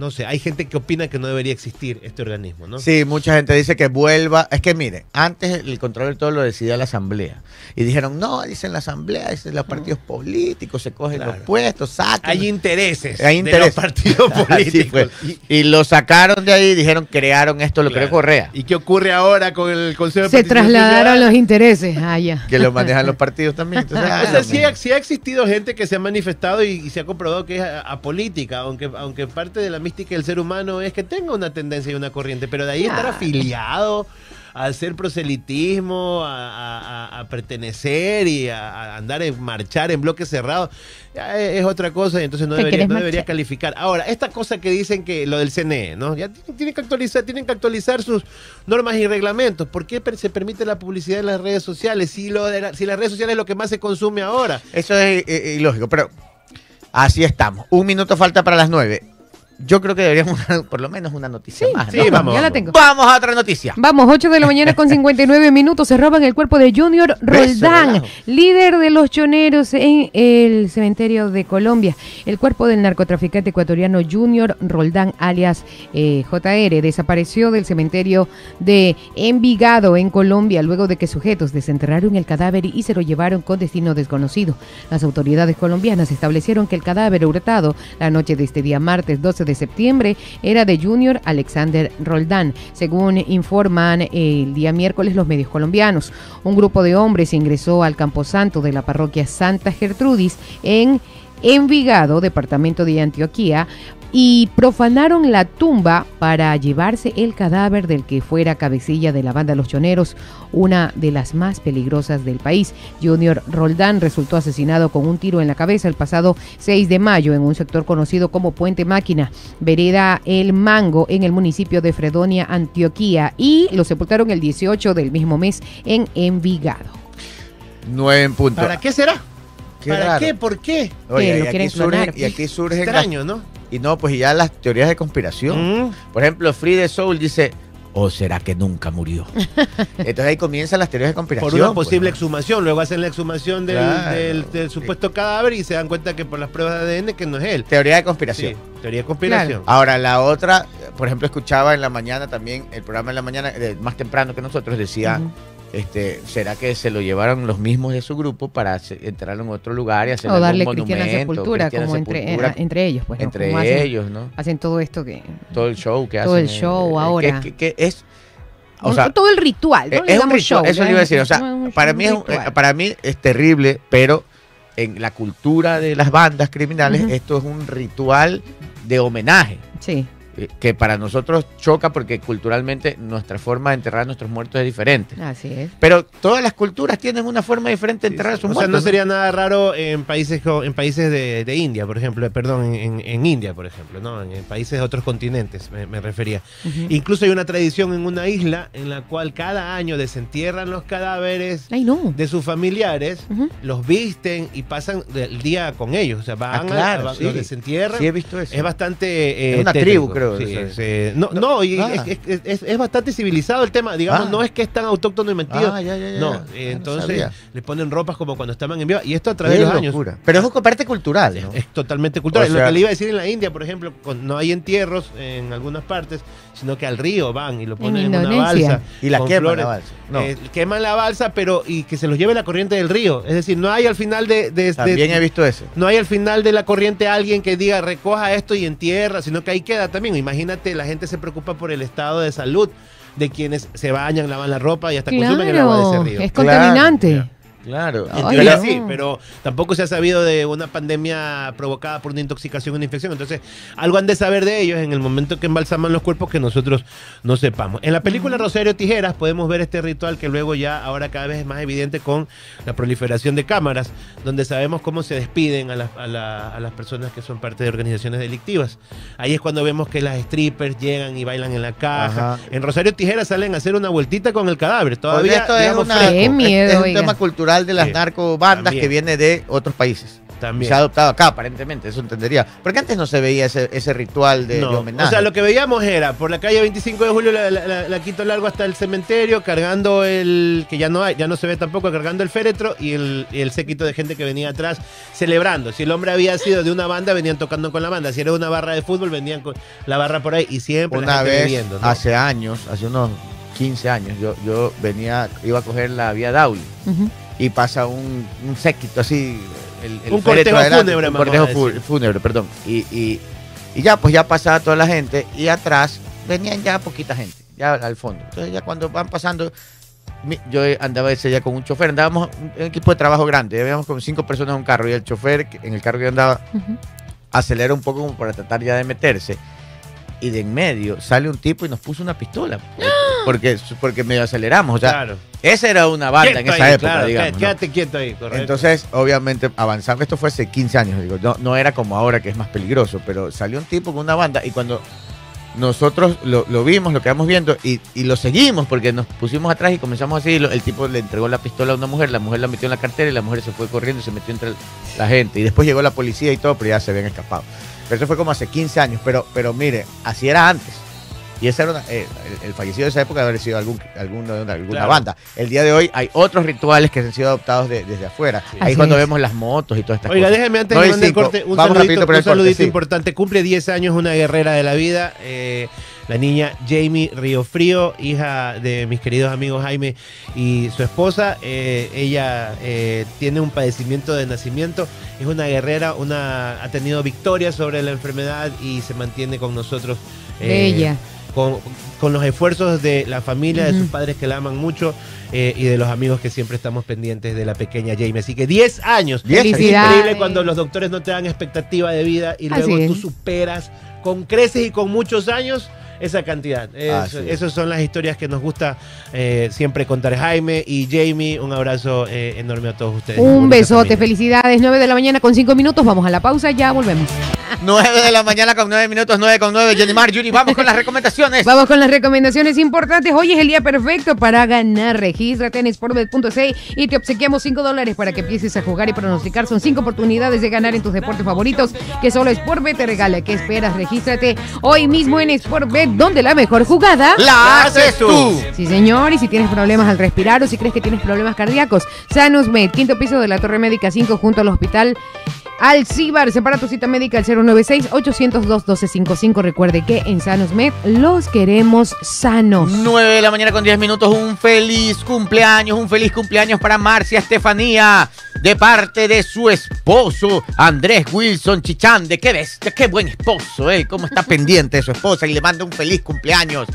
no sé, hay gente que opina que no debería existir este organismo, ¿no? Sí, mucha gente dice que vuelva. Es que mire, antes el control de todo lo decidía la asamblea. Y dijeron, no, dicen la asamblea, dicen los partidos políticos, se cogen los puestos, sacan. Hay intereses, hay intereses. de los partidos políticos. y, lo sacaron de ahí y dijeron, crearon esto, lo creó Correa. ¿Y qué ocurre ahora con el Consejo de Se trasladaron los intereses allá. Que lo manejan los partidos también. o sea, sí, ha, existido gente que se ha manifestado y, se ha comprobado que es apolítica, aunque, aunque parte de la mística del ser humano es que tenga una tendencia y una corriente, pero de ahí estar afiliado a hacer proselitismo, a, pertenecer y a, andar en marchar en bloques cerrados, es, otra cosa y entonces no debería, no debería calificar. Ahora, esta cosa que dicen que lo del CNE, ¿no? Ya tienen, que actualizar, tienen que actualizar sus normas y reglamentos. ¿Por qué se permite la publicidad en las redes sociales si, lo si las redes sociales es lo que más se consume ahora? Eso es ilógico, pero así estamos. Un minuto falta para las nueve yo creo que deberíamos por lo menos una noticia más. Sí, vamos. Ya la tengo. Vamos a otra noticia. Vamos, 8 de la mañana con 59 minutos. Se roban el cuerpo de Junior Roldán, líder de los choneros en el cementerio de Colombia. El cuerpo del narcotraficante ecuatoriano Junior Roldán, alias eh, JR, desapareció del cementerio de Envigado, en Colombia, luego de que sujetos desenterraron el cadáver y se lo llevaron con destino desconocido. Las autoridades colombianas establecieron que el cadáver hurtado la noche de este día martes 12 de de septiembre era de Junior Alexander Roldán, según informan el día miércoles los medios colombianos. Un grupo de hombres ingresó al camposanto de la parroquia Santa Gertrudis en Envigado, departamento de Antioquía, y profanaron la tumba para llevarse el cadáver del que fuera cabecilla de la banda Los Choneros, una de las más peligrosas del país. Junior Roldán resultó asesinado con un tiro en la cabeza el pasado 6 de mayo en un sector conocido como Puente Máquina, vereda El Mango, en el municipio de Fredonia, Antioquía, y lo sepultaron el 18 del mismo mes en Envigado. Nueve en punto. ¿Para qué será? ¿Para qué? ¿Por qué? Oye, y, aquí surge, y, aquí Extraño, ¿no? Y no, pues ya las teorías de conspiración. Mm. Por ejemplo, Free the Soul dice, ¿o será que nunca murió? Entonces ahí comienzan las teorías de conspiración. Por una pues, posible ¿no? exhumación. Luego hacen la exhumación del, Claro. del- del supuesto cadáver y se dan cuenta que por las pruebas de ADN que no es él. Teoría de Sí, conspiración. teoría de conspiración. Ahora, la otra, por ejemplo, escuchaba en la mañana también, el programa en la mañana, más temprano que nosotros, decía. Este, ¿será que se lo llevaron los mismos de su grupo para enterrarlo en otro lugar y hacer O darle algún cristiana monumento, sepultura, cristiana como entre, sepultura eh, entre ellos. Pues, ¿no? entre hacen- ellos, ¿no? Hacen todo esto que... Todo el show que Todo hacen. el show eh, ahora. Que, que- que es, o un- sea, todo el ritual. No eh, le es un ritual, show, eso le iba a decir. O sea, no, para mí, es, un- ritual. eh, para mí es terrible, pero en la cultura de las bandas criminales, esto es un ritual de homenaje. Sí. Eh, que para nosotros choca porque culturalmente nuestra forma de enterrar a nuestros muertos es diferente. Así es. Pero todas las culturas tienen una forma diferente de enterrar a sus O sea, muertos. no sería nada raro en países en países de, de India, por ejemplo, eh, perdón, en, en India, por ejemplo, ¿no? En, en países de otros continentes, me, me refería. Incluso hay una tradición en una isla en la cual cada año desentierran los cadáveres Ay, no. de sus familiares, los visten y pasan el día con ellos. O sea, van, Ah, claro, a- sí. los desentierran. Sí, he visto eso. Es bastante. eh, Es una tétrico. tribu, creo, Sí, eh, no, No, no, y nada. es, es- es- es bastante civilizado el tema. Digamos, Ah. no es que es tan autóctono y mentido. Ah, ya, ya, ya. no, Ah, eh, no entonces sabía. le ponen ropas como cuando estaban en vivo. Y esto a través de los años. Pero es una parte cultural, Es, ¿no? es totalmente cultural. O Lo que le iba a decir en la India, por ejemplo, con- no hay entierros en algunas partes, sino que al río van y lo ponen en, una balsa. Y la queman flores. la balsa. No. Eh, queman la balsa, pero y que se los lleve la corriente del río. Es decir, no hay al final de, de- de- También he visto eso. no hay al final de la corriente alguien que diga recoja esto y entierra, sino que ahí queda también. Imagínate, la gente se preocupa por el estado de salud de quienes se bañan, lavan la ropa y hasta consumen el agua de ese río. es contaminante. Claro. En Ay, teoría no. sí, pero tampoco se ha sabido de una pandemia provocada por una intoxicación o una infección. Entonces, algo han de saber de ellos en el momento que embalsaman los cuerpos que nosotros no sepamos. En la película Rosario Tijeras podemos ver este ritual que luego ya ahora cada vez es más evidente con la proliferación de cámaras, donde sabemos cómo se despiden a, las- a la- a las personas que son parte de organizaciones delictivas. Ahí es cuando vemos que las strippers llegan y bailan en la caja. Ajá. En Rosario Tijeras salen a hacer una vueltita con el cadáver. Todavía esto es, una- es- es un oiga. tema cultural de las Sí. narcobandas También. que viene de otros países. También. Se ha adoptado acá, aparentemente, eso entendería. Porque antes no se veía ese, ese ritual de, homenaje. o sea, lo que veíamos era por la calle 25 de julio, la, la- la- la Quito Largo hasta el cementerio, cargando el, que ya no hay, ya no se ve tampoco, cargando el féretro y el, y el séquito de gente que venía atrás celebrando. Si el hombre había sido de una banda, venían tocando con la banda. Si era una barra de fútbol, venían con la barra por ahí y siempre la Una gente vez, bebiendo, ¿no? hace años, hace unos 15 años, yo, yo venía, iba a coger la vía Dauli Ujú. Y pasa un, un séquito así. El, el Un cortejo fúnebre, un cortejo fúnebre, perdón. Y, y, y ya, pues ya pasaba toda la gente y atrás venían ya poquita gente, ya al fondo. Entonces ya cuando van pasando, yo andaba ese día con un chofer, andábamos un, un equipo de trabajo grande, habíamos como cinco personas en un carro y el chofer en el carro que yo andaba acelera un poco como para tratar ya de meterse. Y de en medio sale un tipo y nos puso una pistola. Porque, porque medio aceleramos. O sea, claro. esa era una banda en esa ahí, época, claro, digamos. ¿no? Quédate quieto ahí, correcto. Entonces, obviamente, avanzando, esto fue hace 15 años, digo, no, no era como ahora que es más peligroso, pero salió un tipo con una banda y cuando nosotros lo, lo vimos, lo quedamos viendo y, y lo seguimos porque nos pusimos atrás y comenzamos a seguirlo, el tipo le entregó la pistola a una mujer, la mujer la metió en la cartera y la mujer se fue corriendo y se metió entre la gente y después llegó la policía y todo, pero ya se habían escapado. Pero eso fue como hace 15 años, pero, pero mire, así era antes. Y ese era una- eh, el, el fallecido de esa época debe haber sido algún, alguno de una- alguna Claro. banda. El día de hoy hay otros rituales que han sido adoptados de- desde afuera. Sí. Ahí Así es cuando es. vemos las motos y todas estas Oiga, cosas. déjeme antes No de mandar el corte un Vamos saludito, por un el corte, saludito sí. importante. Cumple 10 años una guerrera de la vida, eh, la niña Jamie Riofrío, hija de mis queridos amigos Jaime y su esposa. Eh, ella eh, tiene un padecimiento de nacimiento, es una guerrera, una ha tenido victorias sobre la enfermedad y se mantiene con nosotros. eh, Bella. Con, con los esfuerzos de la familia, de sus padres que la aman mucho eh, y de los amigos que siempre estamos pendientes de la pequeña Jamie. Así que 10 años. 10 años. Es Felicidades. increíble cuando los doctores no te dan expectativa de vida y Así luego tú es. superas con creces y con muchos años esa cantidad. Es- esas son las historias que nos gusta eh, siempre contar. Jaime y Jamie, un abrazo eh, enorme a todos ustedes. Un besote, familia. felicidades. 9 de la mañana con 5 minutos. Vamos a la pausa, ya volvemos. 9 de la mañana con 9 minutos, 9 con 9. Jenny Mar, Yuri, vamos con las recomendaciones. Vamos con las recomendaciones importantes. Hoy es el día perfecto para ganar. Regístrate en sportbet.c y te obsequiamos 5 dólares para que empieces a jugar y pronosticar. Son 5 oportunidades de ganar en tus deportes favoritos que solo Sportbet te regala. ¿Qué esperas? Regístrate hoy mismo en Sportbet, donde la mejor jugada la haces tú. Sí, señor. Y si tienes problemas al respirar o si crees que tienes problemas cardíacos, Sanus Med, quinto piso de la Torre Médica 5 junto al hospital Alcibar. Separa tu cita médica al 096-802-1255. Recuerde que en Sanos Med los queremos sanos. 9 de la mañana con 10 minutos. Un feliz cumpleaños, un feliz cumpleaños para Marcia Estefanía. De parte de su esposo, Andrés Wilson Chichande. Qué bestia, qué buen esposo, ¿eh? Cómo está pendiente de su esposa y le manda un feliz cumpleaños.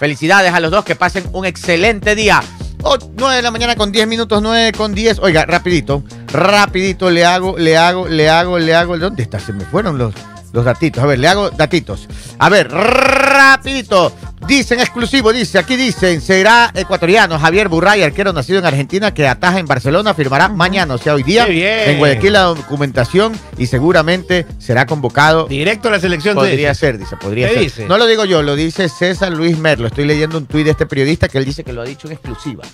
Felicidades a los dos, que pasen un excelente día. 9 de la mañana con 10 minutos, 9 con 10. Oiga, rapidito, rapidito le hago, le hago, le hago, le hago. ¿Dónde está? Se me fueron los, los datitos. A ver, le hago datitos. A ver, rapidito. Dicen exclusivo, dice, aquí dicen, será ecuatoriano Javier Burray, arquero nacido en Argentina, que ataja en Barcelona, firmará mañana, o sea, hoy día, en Guayaquil la documentación y seguramente será convocado. Directo a la selección. Podría ser, dice, podría ser. Dice? No lo digo yo, lo dice César Luis Merlo. Estoy leyendo un tuit de este periodista que él dice que lo ha dicho en exclusiva.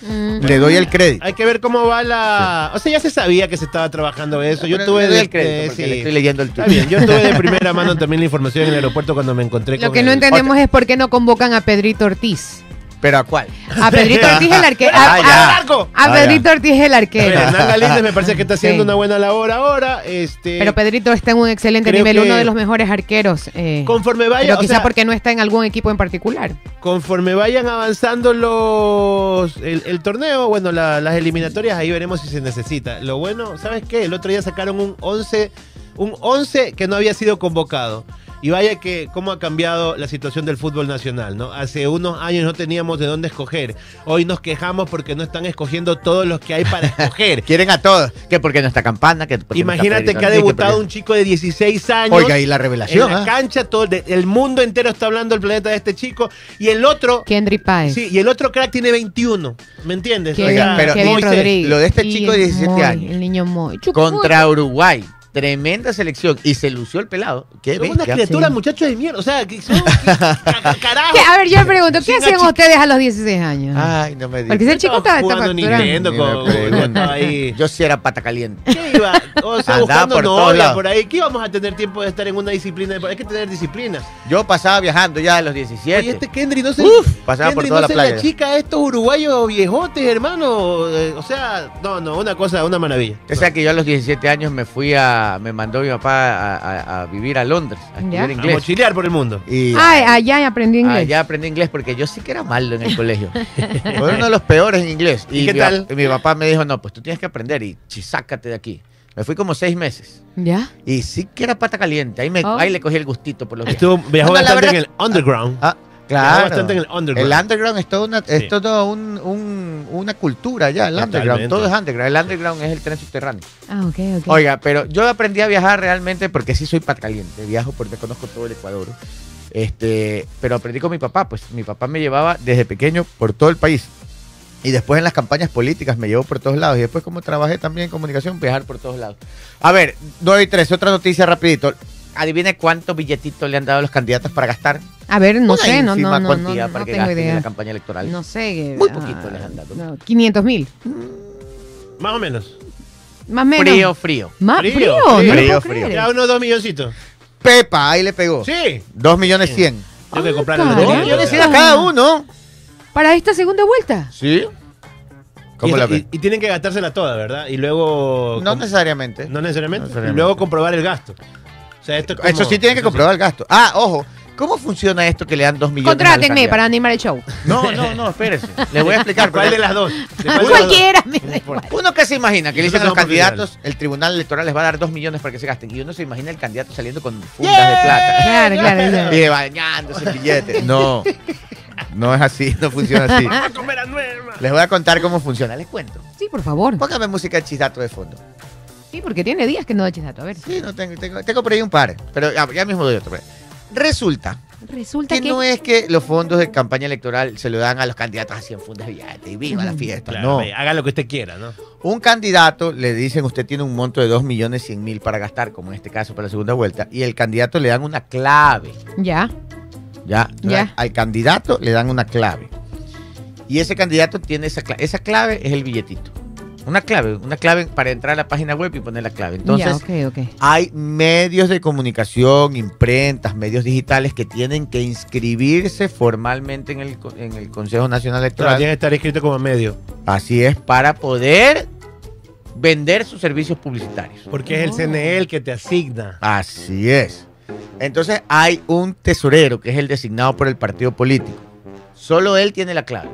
Le doy el crédito. Hay que ver cómo va la... O sea, ya se sabía que se estaba trabajando eso. Yo tuve... Le el crédito sí. estoy leyendo el tuit. bien, yo tuve de primera mano también la información en el aeropuerto cuando me encontré con Lo que no entendemos es por qué no convocan a Pedrito Ortiz. ¿Pero a cuál? A Pedrito Ortiz el arquero. A, ah, a, Pedrito Ortiz el arquero. Hernán Galíndez me parece que está haciendo una buena labor ahora. Este, pero Pedrito está en un excelente nivel, uno de los mejores arqueros. Eh, conforme vaya. Pero quizá porque no está en algún equipo en particular. Conforme vayan avanzando los el, torneo, bueno, las eliminatorias, ahí veremos si se necesita. Lo bueno, ¿sabes qué? El otro día sacaron un 11, un 11 que no había sido convocado. Y vaya que cómo ha cambiado la situación del fútbol nacional, ¿no? Hace unos años no teníamos de dónde escoger. Hoy nos quejamos porque no están escogiendo todos los que hay para escoger. Quieren a todos. Que porque no está Campana, que Imagínate que ha debutado un chico de 16 años. Oiga, y la revelación. En la ¿ah? cancha, todo el, mundo entero está hablando del planeta de este chico. Y el otro. Kendry Páez. Sí, y el otro crack tiene 21. ¿Me entiendes? Oiga, pero lo de este chico de 17 años. El niño Moy. Contra Uruguay Tremenda selección. Y se lució el pelado. Qué es una criatura, muchacho de mierda. O sea, que carajo. A ver, yo me pregunto, ¿qué hacían ustedes a los 16 años? Ay, no me digas. Porque ese chico estaba, jugando Nintendo con, ahí. Yo sí era pata caliente. ¿Qué iba? O sea, buscando por novia por ahí. ¿Qué íbamos a tener tiempo de estar en una disciplina? Hay que tener disciplina. Yo pasaba viajando ya a los 17. Y este Kendry no se. Uf, pasaba por toda la playa. la chica estos uruguayos viejotes, hermano. Eh, o sea, no, no, una cosa, una maravilla. O sea, que yo a los 17 años me fui a. Me mandó mi papá a, vivir a Londres, a estudiar inglés. A mochilear por el mundo. Y, ah, allá aprendí inglés. Allá aprendí inglés porque yo sí que era malo en el colegio. Fue uno de los peores en inglés. ¿Y, qué tal? Mi, papá me dijo, no, pues tú tienes que aprender y sácate de aquí. Me fui como seis meses. ¿Ya? Y sí que era pata caliente. Ahí, me, oh. ahí le cogí el gustito por los Estuvo, viajó bastante en el underground. Ah, Claro. Bastante en el underground. El underground es toda una, es todo un, una cultura ya, el underground. Todo es underground. El underground es el tren subterráneo. Ah, ok, ok. Oiga, pero yo aprendí a viajar realmente porque sí soy pat caliente. Viajo porque conozco todo el Ecuador. Este, pero aprendí con mi papá, pues mi papá me llevaba desde pequeño por todo el país. Y después en las campañas políticas me llevó por todos lados. Y después como trabajé también en comunicación, viajar por todos lados. A ver, 9 y 13, otra noticia rapidito. Adivine cuántos billetitos le han dado a los candidatos para gastar. A ver, no sé, no, no, no, no, para que tengo idea. en la campaña electoral. No sé. Muy poquito les han dado. 500 mil. Más o menos. Más menos. Frío, frío. Más frío. Frío, frío. frío. Ya unos dos milloncitos. Pepa, ahí le pegó. Sí. Dos millones cien. Tengo que comprar dos millones cien a cada uno. ¿Para esta segunda vuelta? Sí. ¿Cómo y, la y, y, tienen que gastársela toda, ¿verdad? Y luego... No necesariamente. No necesariamente. No necesariamente. Y luego comprobar el gasto. Sea, esto Eso sí tienen que comprobar el gasto. Ah, ojo. ¿Cómo funciona esto que le dan dos millones? Contrátenme para animar el show. No, no, no, espérese. Le voy a explicar. ¿Cuál de las dos? Cualquiera. Uno que se imagina que le dicen a los candidatos, el tribunal electoral les va a dar dos millones para que se gasten. Y uno se imagina el candidato saliendo con fundas de plata. Claro, claro. Y bañándose el billete. No. No es así, no funciona así. Les voy a contar cómo funciona, les cuento. Sí, por favor. Póngame música de chisato de fondo. Sí, porque tiene días que no da chisato. A ver. Sí, no tengo, tengo, tengo por ahí un par. Pero ya, mismo doy otro. Resulta Resulta que, que... no es que los fondos de campaña electoral se lo dan a los candidatos así en fundas de billete y viva la fiesta. Claro, no. ve, haga lo que usted quiera, ¿no? Un candidato le dicen usted tiene un monto de 2 millones 100 mil para gastar, como en este caso para la segunda vuelta, y el candidato le dan una clave. Ya. Ya, Ya. al candidato le dan una clave. Y ese candidato tiene esa clave. Esa clave es el billetito. Una clave, una clave para entrar a la página web y poner la clave. Entonces, hay medios de comunicación, imprentas, medios digitales que tienen que inscribirse formalmente en el, en el Consejo Nacional Electoral. tiene que estar escrito como medio. Así es, para poder vender sus servicios publicitarios. Porque es el Oh. CNE el que te asigna. Así es. Entonces hay un tesorero que es el designado por el partido político. Solo él tiene la clave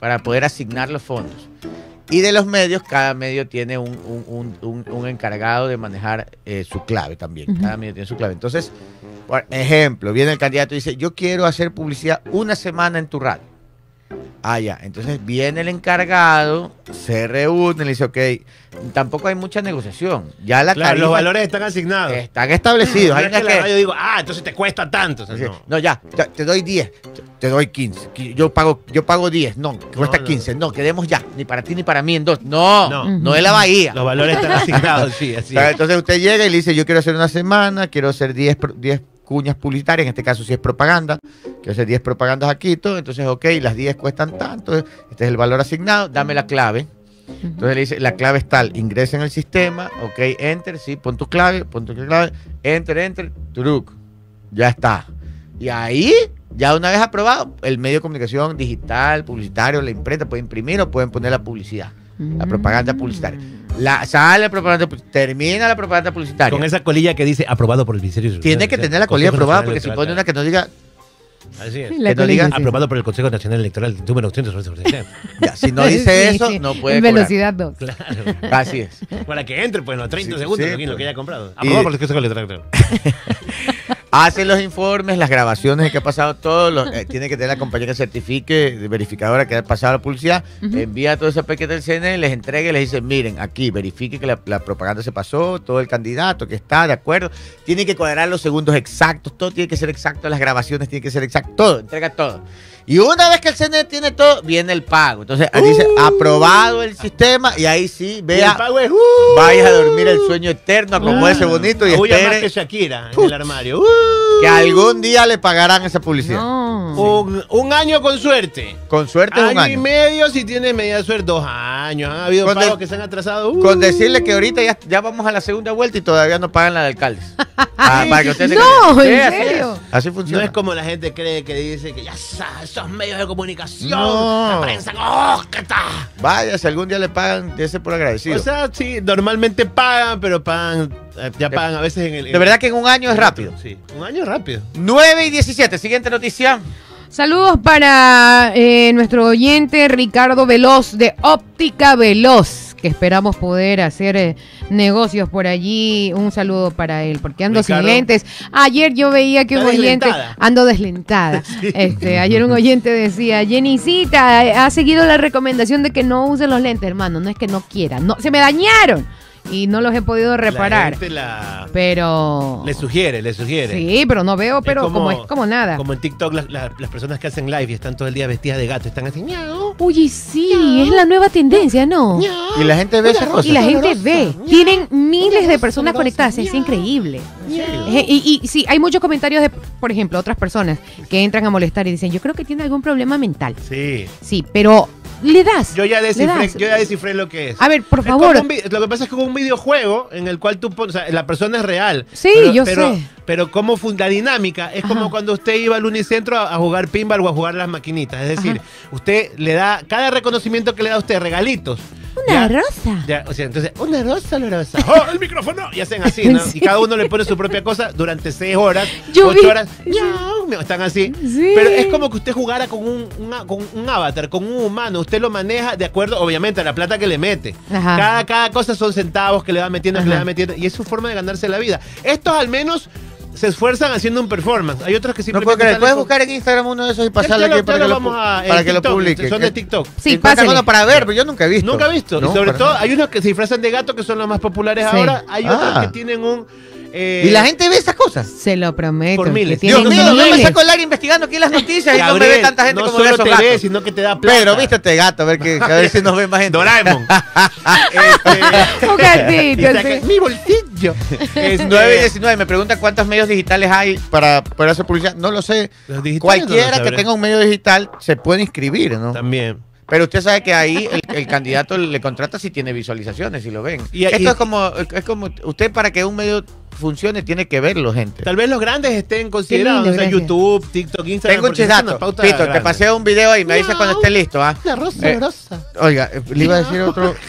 para poder asignar los fondos. Y de los medios, cada medio tiene un, un- un- un- encargado de manejar eh, su clave también. Cada medio tiene su clave. Entonces, por ejemplo, viene el candidato y dice, yo quiero hacer publicidad una semana en tu radio. Ah, ya. Entonces viene el encargado, se reúne, le dice, ok, tampoco hay mucha negociación. Ya la Claro, los valores están asignados. están establecidos. No Hay es una que la que- radio digo, ah, entonces te cuesta tanto. O sea, Sí. no. No, ya, te, te doy 10, te, doy 15. Qui- Yo pago, yo pago 10, no, cuesta no. 15, no, quedemos ya, ni para ti ni para mí en dos. No, No. no, es la bahía. Los valores están asignados, sí, así es. entonces usted llega y le dice, yo quiero hacer una semana, quiero hacer 10, pro- 10 cuñas publicitarias, en este caso si es propaganda, quiero hacer 10 propagandas aquí, todo, entonces, ok, las 10 cuestan tanto, este es el valor asignado, dame la clave. Entonces le dice, la clave es tal, ingresa en el sistema, ok, enter, sí, pon tu clave, pon tu clave, enter, enter, truc, ya está. Y ahí, ya una vez aprobado, el medio de comunicación digital, publicitario, la imprenta puede imprimir o pueden poner la publicidad, la propaganda publicitaria. La, sale la propaganda, termina la propaganda publicitaria. Con esa colilla que dice aprobado por el Ministerio de Tiene que tener la colilla Consejo aprobada, Nacional porque si pone una que no diga, Así es. La que no diga-. Aprobado por el Consejo Nacional Electoral, número 200. ya, si no dice Sí, eso, sí. no puede En velocidad 2. Claro. Así es. Para que entre, pues, los 30 Sí, segundos, sí, lo que- lo pues. que haya comprado. Y- Aprobado por el Consejo Electoral. Hace los informes, las grabaciones de que ha pasado todo, los- eh, tiene que tener la compañía que certifique, de verificadora que ha pasado la publicidad, envía todo ese paquete del CNE, les entrega y les dice, miren, aquí, verifique que la, la propaganda se pasó, todo el candidato que está de acuerdo, tiene que cuadrar los segundos exactos, todo tiene que ser exacto, las grabaciones tienen que ser exacto, todo, entrega todo. Y una vez que el CNE tiene todo, viene el pago. Entonces, ahí dice, aprobado el sistema, y ahí sí, Y el vea, pago es. ¡uh! vayas a dormir el sueño eterno, acomódese bonito y más espere que Shakira en el armario. ¡Uh! que algún día le pagarán esa publicidad. No. Un, un año con suerte. Con suerte es un año, y año. medio si tiene media suerte. Dos años. Han habido Con pagos de- que se han atrasado. ¡uh! Con decirle que ahorita ya, ya vamos a la segunda vuelta y todavía no pagan la de alcaldes. Ah, para que usted se No, ¿en así serio? Así No funciona. es como la gente cree que dice que ya sabes, esos medios de comunicación, No. la prensa, ¡oh, qué tal! Vaya, si algún día le pagan, ese por agradecido. O sea, sí, normalmente pagan, pero pagan, eh, ya De- pagan a veces en el... de verdad que en un año es rápido. Sí, un año es rápido. 9 y 17, siguiente noticia. Saludos para eh, nuestro oyente Ricardo Veloz de Óptica Veloz, que esperamos poder hacer eh, negocios por allí. Un saludo para él, porque ando Ricardo. sin lentes. Ayer yo veía que un oyente deslentada. ando deslentada. Este, ayer un oyente decía, Jenicita, ha seguido la recomendación de que no use los lentes, hermano. No es que no quiera, no, se me dañaron y no los he podido reparar. La gente la- Pero le sugiere, le sugiere. sí, pero no veo, pero como, es como nada. Como en TikTok, las, las- las personas que hacen live y están todo el día vestidas de gato, están así, miau, Uy, sí, es la nueva tendencia, ¿no? miau. Y la gente ve esas cosas. Y la gente ve, miau. tienen miles de personas conectadas, es increíble. Y, y sí, hay muchos comentarios de, por ejemplo, otras personas que entran a molestar y dicen, yo creo que tiene algún problema mental. Sí. Sí, pero le das. Yo ya descifré, yo ya descifré lo que es. A ver, por favor. como un lo que pasa es que es un videojuego en el cual tú pones, o sea, la persona es real. Sí, yo pero, sé. Pero como la dinámica es como cuando usted iba al Unicentro a, a jugar pinball o a jugar las maquinitas. Es decir, usted le da, cada reconocimiento que le da a usted regalitos. Una Ya- rosa. ya, o sea, entonces, una rosa olorosa. ¡Oh, el micrófono! Y hacen así, ¿no? Sí. Y cada uno le pone su propia cosa durante seis horas, Yo ocho vi- horas. ¡Miau! Están así. Sí. Pero es como que usted jugara con un, una- con un avatar, con un humano. Usted lo maneja de acuerdo, obviamente, a la plata que le mete. Ajá. Cada, cada cosa son centavos que le va metiendo, que le va metiendo. Y es su forma de ganarse la vida. Estos al menos se esfuerzan haciendo un performance. Hay otros que No simplemente. puedo creer. salen Puedes con- buscar en Instagram uno de esos y pasarle aquí para que lo a- para que lo publique. Son de TikTok. Sí, para ver, pero yo nunca he visto. Nunca he visto. No, y sobre todo, nada. hay unos que se disfrazan de gato que son los más populares Sí. ahora. Hay otros Ah. que tienen un. Eh, y la gente ve esas cosas. Se lo prometo. Por miles. Dios mío, yo me saco el aire investigando aquí las noticias y no me ve tanta gente no como solo te ve, sino que te da plata. Pero vístete gato, a ver, que, a ver si nos ve más gente. Doraemon. este, mi bolsillo. Es 9 y 19. Me preguntan cuántos medios digitales hay para poder hacer publicidad. No lo sé. Cualquiera que tenga un medio digital se puede inscribir, ¿no? También. Pero usted sabe que ahí el, candidato le contrata si tiene visualizaciones, si lo ven. Y, Esto es como es como usted para que un medio funcione tiene que verlo, gente. Tal vez los grandes estén considerados, o sea, YouTube, TikTok, Instagram. Tengo un chidato. Pito, te pasé un video y me dice cuando esté listo. ¿ah? La rosa, eh, rosa. Oiga, le iba a decir otro.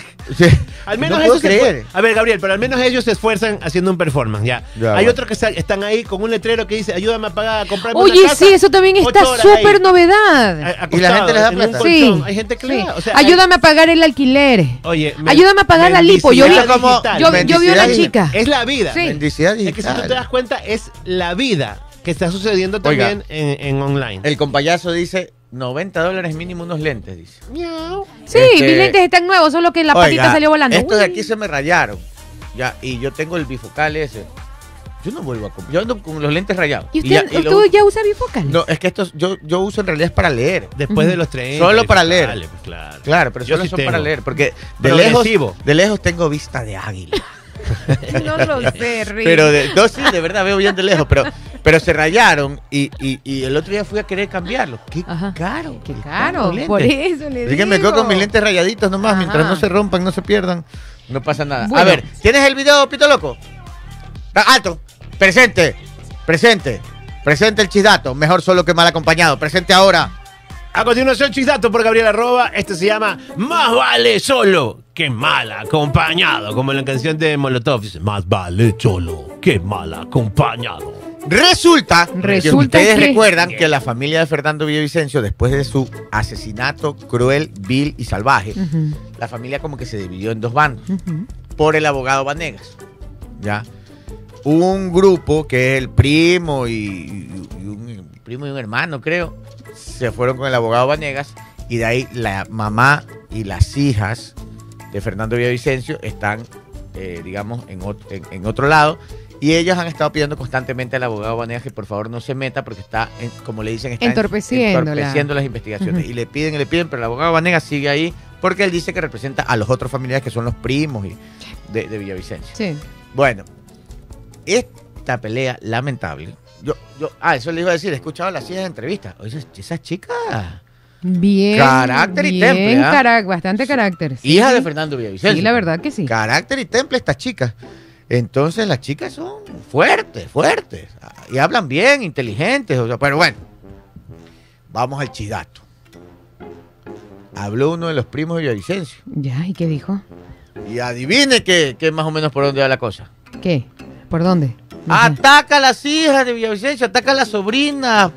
Al menos no creer. A ver, Gabriel, pero al menos ellos se esfuerzan haciendo un performance, ya. Hay otros que están ahí con un letrero que dice, ayúdame a pagar, a comprar Oye, sí, eso también está súper novedad. y la gente les da plata. Sí. Hay gente que le da. ayúdame a pagar el alquiler. Oye, ayúdame a pagar la lipo. Yo vi, como, yo, vi una chica. Es la vida. Sí. Es que si tú te das cuenta, es la vida que está sucediendo también en, online. El compayazo dice 90 dólares mínimo unos lentes, dice. Sí, este, mis lentes están nuevos, solo que la patita salió volando. Estos de aquí se me rayaron. Ya, y yo tengo el bifocal ese. Yo no vuelvo a comprar. Yo ando con los lentes rayados. ¿Y usted ya, tú ya usa bifocal? No, es que estos yo, yo uso en realidad es para leer. Después de los 30. Solo para leer. Pues, claro. claro, pero yo solo son para leer. Porque de lejos, de lejos tengo vista de águila. no lo sé, Rick. Pero de, no, sí, de verdad veo bien de lejos, pero, pero se rayaron y, y, y el otro día fui a querer cambiarlos. Qué caro. Qué caro, por eso le Así que me quedo con mis lentes rayaditos nomás, mientras no se rompan, no se pierdan, no pasa nada. A ver, ¿tienes el video, Pito Loco? Ah, alto, presente, presente, presente el chidato, mejor solo que mal acompañado, presente ahora. A continuación, chisato por Gabriel Arroba. Este se llama Más vale solo que mal acompañado. Como en la canción de Molotov. Más vale solo que mal acompañado. Resulta, que ustedes recuerdan que la familia de Fernando Villavicencio, después de su asesinato cruel, vil y salvaje, la familia como que se dividió en dos bandos por el abogado Vanegas. ¿Ya? Un grupo que es el primo y, un primo y un hermano, creo, se fueron con el abogado Vanegas y de ahí la mamá y las hijas de Fernando Villavicencio están, eh, digamos, en, en, otro lado. Y ellos han estado pidiendo constantemente al abogado Vanegas que por favor no se meta porque está, como le dicen, está entorpeciendo, las investigaciones. Y le piden y le piden, pero el abogado Vanegas sigue ahí porque él dice que representa a los otros familiares que son los primos y de, de Villavicencio. Sí. Bueno, esta pelea lamentable yo, yo, ah, eso le iba a decir, he escuchado las de entrevistas. Oye, esa chica. Bien. Carácter y temple. ¿ah? bastante carácter. Hija de Fernando Villavicencio. Sí, la verdad que sí. Carácter y temple estas chicas. Entonces las chicas son fuertes, fuertes. Y hablan bien, inteligentes. pero bueno, vamos al chidato. Habló uno de los primos de Villavicencio. Ya, ¿y qué dijo? Y adivine qué, qué más o menos por dónde va la cosa. ¿Qué? ¿Por dónde? Ataca a las hijas de Villavicencio, ataca a las sobrinas,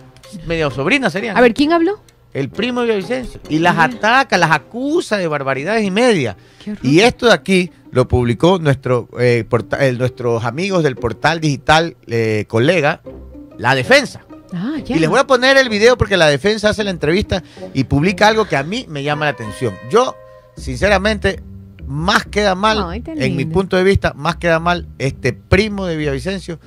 medio sobrinas serían. A ver, ¿quién habló? El primo de Villavicencio. Y las ataca, las acusa de barbaridades y media. Y esto de aquí lo publicó nuestro, eh, nuestros amigos del portal digital eh, colega, La Defensa. Ah, y les voy a poner el video porque La Defensa hace la entrevista y publica algo que a mí me llama la atención. Yo, sinceramente, más queda mal, en mi punto de vista, más queda mal este primo de Villavicencio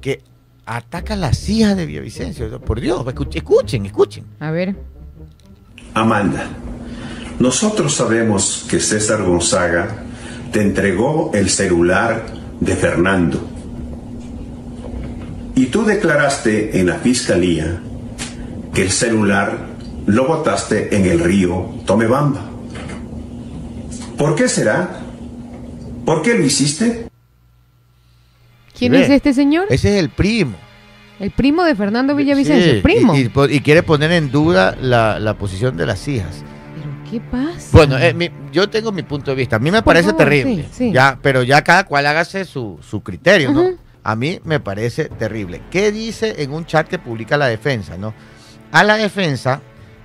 que ataca a las hijas de Villavicencio. Por Dios, escuchen, escuchen. A ver. Amanda, nosotros sabemos que César Gonzaga te entregó el celular de Fernando. Y tú declaraste en la fiscalía que el celular lo botaste en el río Tomebamba. ¿Por qué será? ¿Por qué lo hiciste? ¿Quién es este señor? Ese es el primo. El primo de Fernando Villavicencio, primo. Y, quiere poner en duda la, posición de las hijas. ¿Pero qué pasa? Bueno, eh, yo tengo mi punto de vista. A mí me parece terrible. Ya, pero ya cada cual hágase su, criterio, ¿no? A mí me parece terrible. ¿Qué dice en un chat que publica la defensa, no? A la defensa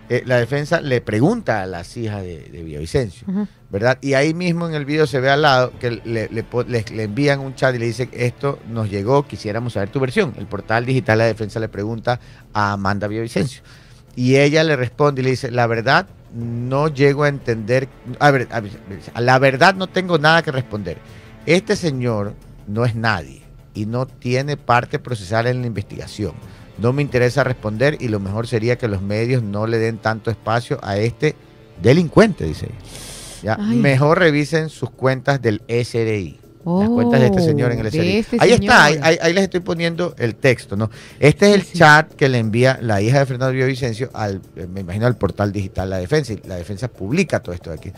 eh, la defensa le pregunta a las hijas de, Villavicencio, ¿verdad? Y ahí mismo en el video se ve al lado que le, le, envían un chat y le dicen, esto nos llegó, quisiéramos saber tu versión. El portal digital La Defensa le pregunta a Amanda Villavicencio. Y ella le responde y le dice, la verdad no llego a entender, a ver, a ver, la verdad no tengo nada que responder. Este señor no es nadie y no tiene parte procesal en la investigación. No me interesa responder y lo mejor sería que los medios no le den tanto espacio a este delincuente, dice ella. Mejor revisen sus cuentas del SRI. las cuentas de este señor en el SRI. Este ahí está, ahí, les estoy poniendo el texto, ¿no? Este es el chat que le envía la hija de Fernando Villavicencio al, eh, me imagino, al portal digital La Defensa. Y la Defensa publica todo esto de aquí.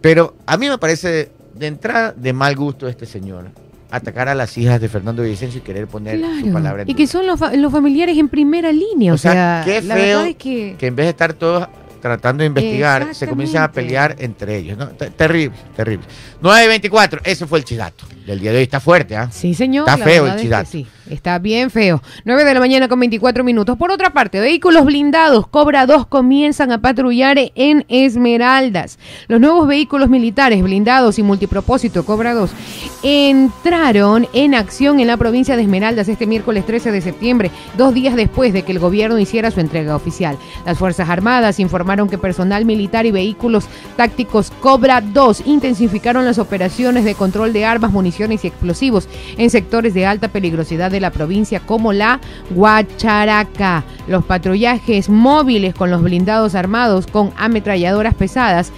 Pero a mí me parece de entrada de mal gusto este señor atacar a las hijas de Fernando Vicencio y querer poner su palabra en Y que son los, familiares en primera línea. O, sea, qué feo que... que... en vez de estar todos tratando de investigar, se comienzan a pelear entre ellos. ¿no? Terrible, terrible. 9.24, ese fue el chidato del día de hoy. Está fuerte, ¿ah? Sí, señor. Está feo el chidato. sí, está bien feo. 9 de la mañana con 24 minutos. Por otra parte, vehículos blindados, Cobra 2 comienzan a patrullar en Esmeraldas. Los nuevos vehículos militares blindados y multipropósito Cobra 2 entraron en acción en la provincia de Esmeraldas este miércoles 13 de septiembre, dos días después de que el gobierno hiciera su entrega oficial. Las Fuerzas Armadas informaron que personal militar y vehículos tácticos Cobra 2 intensificaron las operaciones de control de armas, y explosivos en sectores de alta peligrosidad de la provincia como la Guacharaca. Los patrullajes móviles con los blindados armados con ametralladoras pesadas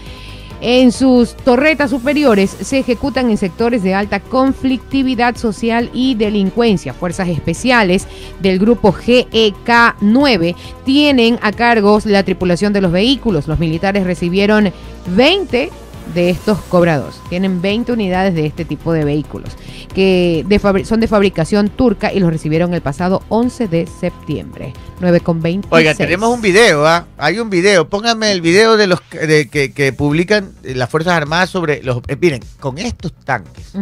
en sus torretas superiores se ejecutan en sectores de alta conflictividad social y delincuencia. Fuerzas especiales del grupo GEK 9 tienen a cargo la tripulación de los vehículos. Los militares recibieron 20 de estos cobrados. Tienen 20 unidades de este tipo de vehículos que son de fabricación turca y los recibieron el pasado 11 de septiembre. 9 con 20. Oiga, tenemos un video, ¿ah? Hay un video. Pónganme el video de los de, que, publican las Fuerzas Armadas sobre los. Eh, miren, con estos tanques.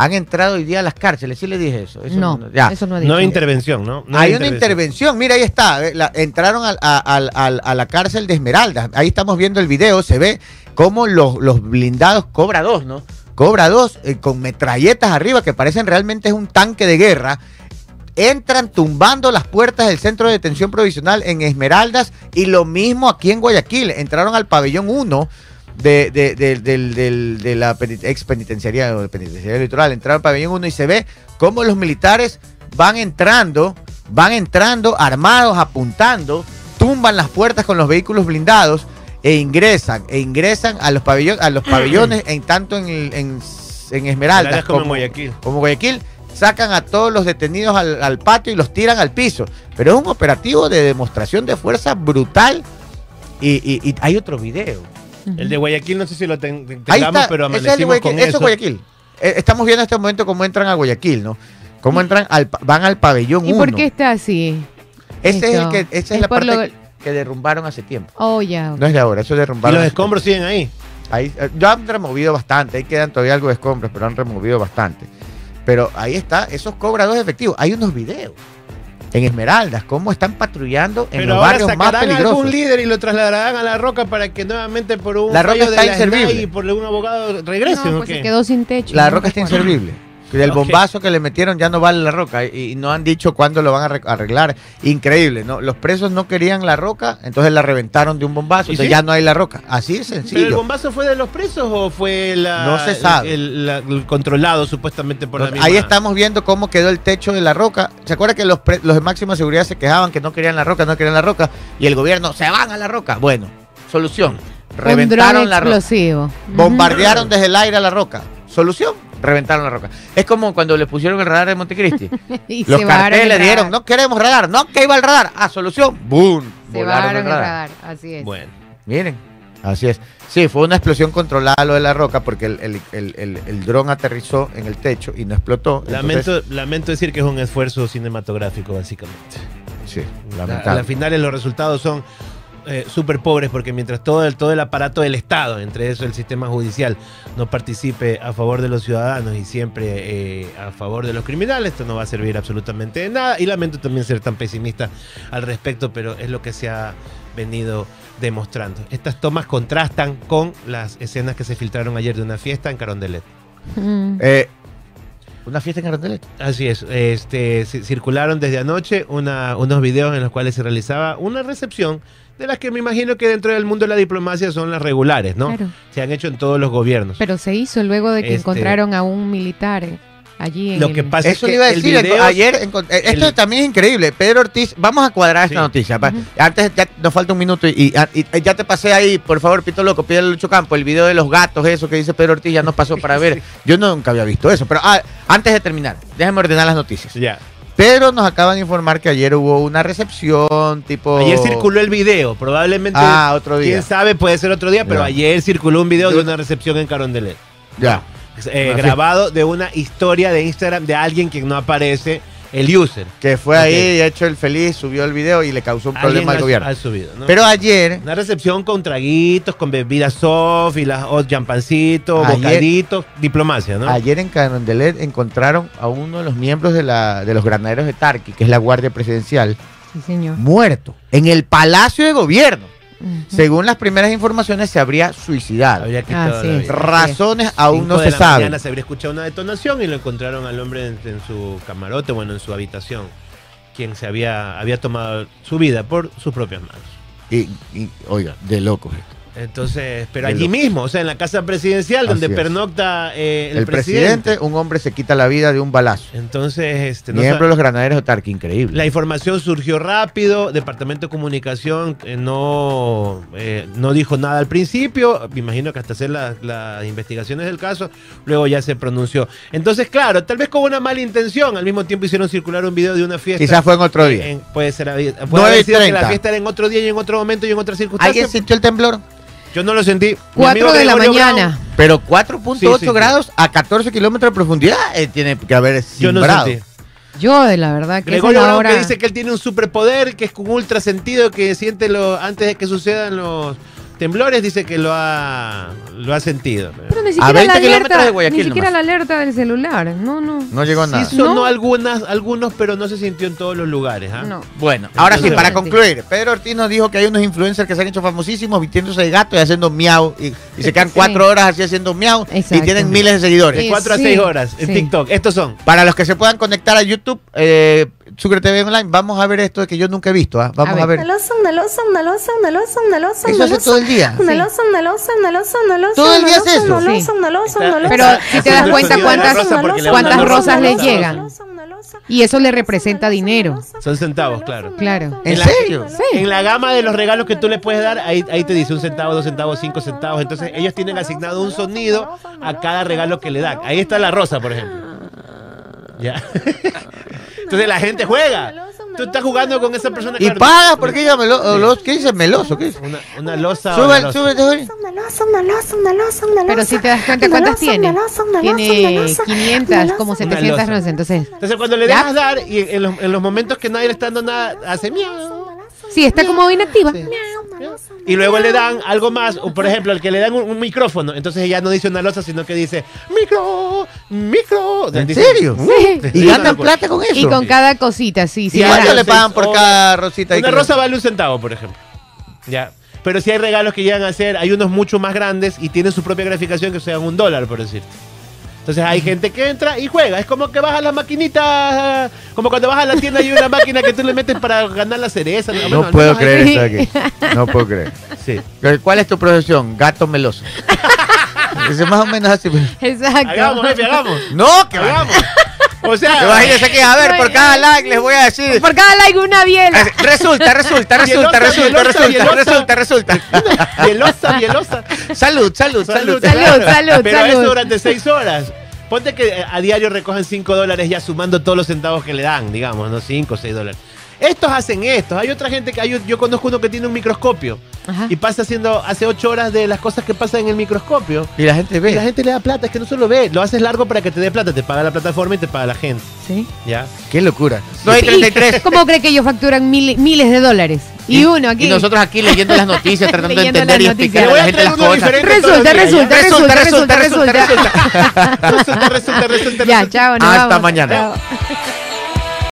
Han entrado hoy día a las cárceles, sí le dije eso. no, eso no, no hay intervención, ¿no? hay, una intervención, mira, ahí está. Eh, entraron a, la cárcel de Esmeralda. Ahí estamos viendo el video, se ve cómo los, los blindados cobra dos, ¿no? Cobra dos eh, con metralletas arriba que parecen realmente es un tanque de guerra. Entran tumbando las puertas del centro de detención provisional en Esmeraldas y lo mismo aquí en Guayaquil. Entraron al pabellón 1 de, de, la ex penitenciaría o penitenciaría litoral. Entraron al pabellón 1 y se ve cómo los militares van entrando, van entrando armados, apuntando, tumban las puertas con los vehículos blindados e ingresan, e ingresan a los pabellones, a los pabellones en tanto en, en, en Esmeralda como, Guayaquil. como Guayaquil, sacan a todos los detenidos al, patio y los tiran al piso. Pero es un operativo de demostración de fuerza brutal y, hay otro video. El de Guayaquil no sé si lo tengamos, pero amanecimos es con eso. es Guayaquil. Eh, estamos viendo en este momento cómo entran a Guayaquil, ¿no? Cómo entran al, van al pabellón 1. ¿Y por qué está así? Ese es, el que, esa es, la parte que derrumbaron hace tiempo. Oh, ya. No es de ahora, eso derrumbaron. ¿Y los escombros siguen ahí? Ahí, eh, ya han removido bastante, ahí quedan todavía algo de escombros, pero han removido bastante. Pero ahí está, esos cobradores efectivos. Hay unos videos en Esmeraldas, cómo están patrullando en los barrios más peligrosos. algún líder y lo trasladarán a la roca para que nuevamente por un la roca está inservible y por un abogado regrese. No, pues se quedó sin techo. La roca está inservible. Del bombazo que le metieron ya no vale la roca y, no han dicho cuándo lo van a arreglar. Increíble, ¿no? Los presos no querían la roca, entonces la reventaron de un bombazo, entonces ya no hay la roca. Así es sencillo. ¿Pero el bombazo fue de los presos o fue la, no se sabe. El, controlado supuestamente por la misma? Ahí estamos viendo cómo quedó el techo de la roca. ¿Se acuerda que los, los de máxima seguridad se quejaban que no querían la roca, no querían la roca? Y el gobierno, se van a la roca. Bueno, solución. Reventaron la roca. Bombardearon desde el aire a la roca. Solución reventaron la roca. Es como cuando le pusieron el radar de Montecristi. Los carteles le dijeron, no queremos radar, no que iba el radar. Ah, solución, ¡boom! Se volaron el radar. así es. Bueno, miren, así es. Sí, fue una explosión controlada lo de la roca porque el, el, dron aterrizó en el techo y no explotó. Lamento, lamento decir que es un esfuerzo cinematográfico, básicamente. Sí, lamentable. Al final los resultados son eh, súper pobres porque mientras todo el, todo el aparato del Estado, entre eso el sistema judicial, no participe a favor de los ciudadanos y siempre eh, a favor de los criminales, esto no va a servir absolutamente de nada. Y lamento también ser tan pesimista al respecto, pero es lo que se ha venido demostrando. Estas tomas contrastan con las escenas que se filtraron ayer de una fiesta en Carondelet. Mm. Eh, ¿Una fiesta en Carondelet? Así es. Este, circularon desde anoche unos videos en los cuales se realizaba una recepción de las que me imagino que dentro del mundo de la diplomacia son las regulares, ¿no? Se han hecho en todos los gobiernos. Pero se hizo luego de que este encontraron a un militar allí en Lo que pasa Eso es que iba a el decir, video- ayer, eh, esto el- también es increíble. Pedro Ortiz, vamos a cuadrar esta Sí. noticia. Antes ya nos falta un minuto y, y- y ya te pasé ahí, por favor, Pito Loco, pídele a Lucho Campo, el video de los gatos, eso que dice Pedro Ortiz, ya nos pasó para ver. Yo nunca había visto eso, pero ah, antes de terminar, déjame ordenar las noticias. Ya. Pedro nos acaban de informar que ayer hubo una recepción tipo... Ayer circuló el video, probablemente. Ah, otro día. Quién sabe, puede ser otro día, pero Ya. ayer circuló un video de una recepción en Carondelet. Ya. Eh, grabado de una historia de Instagram de alguien que no aparece, el user. Que fue ahí, hecho el feliz, subió el video y le causó un problema al ha- gobierno. ha subido, ¿no? Pero ayer, Una recepción con traguitos, con bebidas soft y las oh, champancitos, Ayer- bocaditos, diplomacia, ¿no? Ayer en Carondelet encontraron a uno de los miembros de, la, de los granaderos de Tarqui, que es la Guardia Presidencial, Sí, señor. muerto en el Palacio de Gobierno. Según las primeras informaciones, se habría suicidado. Habría quitado es. vida. Razones aún Cinco no de se la saben. mañana se habría escuchado una detonación y lo encontraron al hombre en, en su camarote, bueno, en su habitación, quien se había, había tomado su vida por sus propias manos. Y, y, oiga, de locos. esto. Entonces, pero allí mismo, o sea, en la casa presidencial donde es. pernocta eh, el, El, presidente, un hombre se quita la vida de un balazo. Entonces, este, no Miembro de los granaderos de Tarqui, increíble. La información surgió rápido, Departamento de Comunicación eh, no, eh, no dijo nada al principio, me imagino que hasta hacer la- las investigaciones del caso, luego ya se pronunció. Entonces, claro, tal vez con una mala intención, al mismo tiempo hicieron circular un video de una fiesta. Quizás fue en otro día. En- puede ser, puede 9 haber sido que la 30. fiesta era en otro día y en otro momento y en otras circunstancias. ¿Alguien sintió el temblor? Yo no lo sentí. Mi Cuatro amigo de la mañana. Brown, Pero 4.8 Sí, sí, sí. grados a 14 kilómetros de profundidad eh, tiene que haber yo no simbrado. sentí. Yo, de la verdad, que Gregorio Brown hora... que dice que él tiene un superpoder, que es con ultra sentido, que siente lo antes de que sucedan los temblores, dice que lo ha, lo ha sentido. Pero ni A siquiera 20 la kilómetros alerta, de Guayaquil ni siquiera nomás. la alerta del celular. No, no. No llegó nada. Sí sonó No. algunas, algunos, pero no se sintió en todos los lugares. ¿ah? No. Bueno, ahora sí, para concluir, Pedro Ortiz nos dijo que hay unos influencers que se han hecho famosísimos vistiéndose de gato y haciendo miau. Y, y se quedan Sí. cuatro horas así haciendo miau y tienen miles de seguidores. De Sí, 4 a 6 horas en sí. TikTok. Estos son. Para los que se puedan conectar a YouTube, eh, Sucre TV Online, vamos a ver esto que yo nunca he visto. ¿ah? Vamos A a ver. ver. Eso todo el día. Sí. Nelosa, nelosa, nelosa, nelosa. Todo el día hace eso. Nelosa, Sí. nelosa, Está- nelosa. Pero si te das cuenta cuántas- cuántas rosas le llegan. Y eso le representa dinero. Son centavos, claro. Claro. ¿En la- serio? Sí. En la gama de los regalos que tú le puedes dar, ahí, ahí te dice un centavo, dos centavos, cinco centavos. Entonces ellos tienen asignado un sonido a cada regalo que le dan. Ahí está la rosa, por ejemplo. Ya. Entonces la gente juega. Tú estás jugando con esa persona. Y claro, paga porque diga melo, los- ¿qué dice meloso? ¿Qué dice? Una, una losa. Sube. Pero si te das cuenta, ¿cuántas tiene? Tiene 500, como 700 losa. rosas. Entonces, Entonces cuando le dejas dar y en los, en los momentos que nadie le está dando nada, hace miau. sí, está como inactiva. Y luego le dan algo más, o por ejemplo, al que le dan un, un micrófono, entonces ya no dice una losa, sino que dice micro, micro. ¿En Dice- serio? Sí. Y ganan plata con eso. Y con cada cosita, sí, sí. ¿Y cuánto le pagan por cada rosita? Una rosa vale un centavo, por ejemplo. Ya. Pero si hay regalos que llegan a ser, hay unos mucho más grandes y tienen su propia graficación que sean un dólar, por decir. Entonces hay gente que entra y juega. Es como que vas a las maquinitas, como cuando vas a la tienda y hay una máquina que tú le metes para ganar la cereza. No puedo creer esto aquí. No puedo creer. Sí. ¿Cuál es tu profesión? Gato meloso. Ese más o menos así. Exacto. Hagamos, jefe, hagamos. No, que. Hagamos. O sea, Imagínense que, a ver, por cada like les voy a decir. Por cada like una biela. Resulta, resulta, resulta, resulta, resulta, resulta, resulta. bielosa, bielosa. Salud, salud, salud. Salud, salud, Pero salud. eso durante seis horas. Ponte que eh, a diario recogen 5 dólares ya sumando todos los centavos que le dan, digamos, ¿no? 5 o 6 dólares. Estos hacen esto. Hay otra gente que hay, yo conozco uno que tiene un microscopio Ajá. y pasa haciendo, hace 8 horas de las cosas que pasan en el microscopio. Y la gente Y la ve. gente le da plata, es que no solo ve, lo haces largo para que te dé plata, te paga la plataforma y te paga la gente. Sí. ¿Ya? Qué locura. No hay 33. ¿Cómo cree que ellos facturan mil- miles de dólares? Y, uno aquí. Y nosotros aquí leyendo las noticias, tratando de entender y explicar a la gente las cosas. Resulta, resulta, resulta, Resulta, resulta, resulta, resulta. resulta. Resulta, resulta, resulta, Ya, resulta. chao, nos Hasta mañana.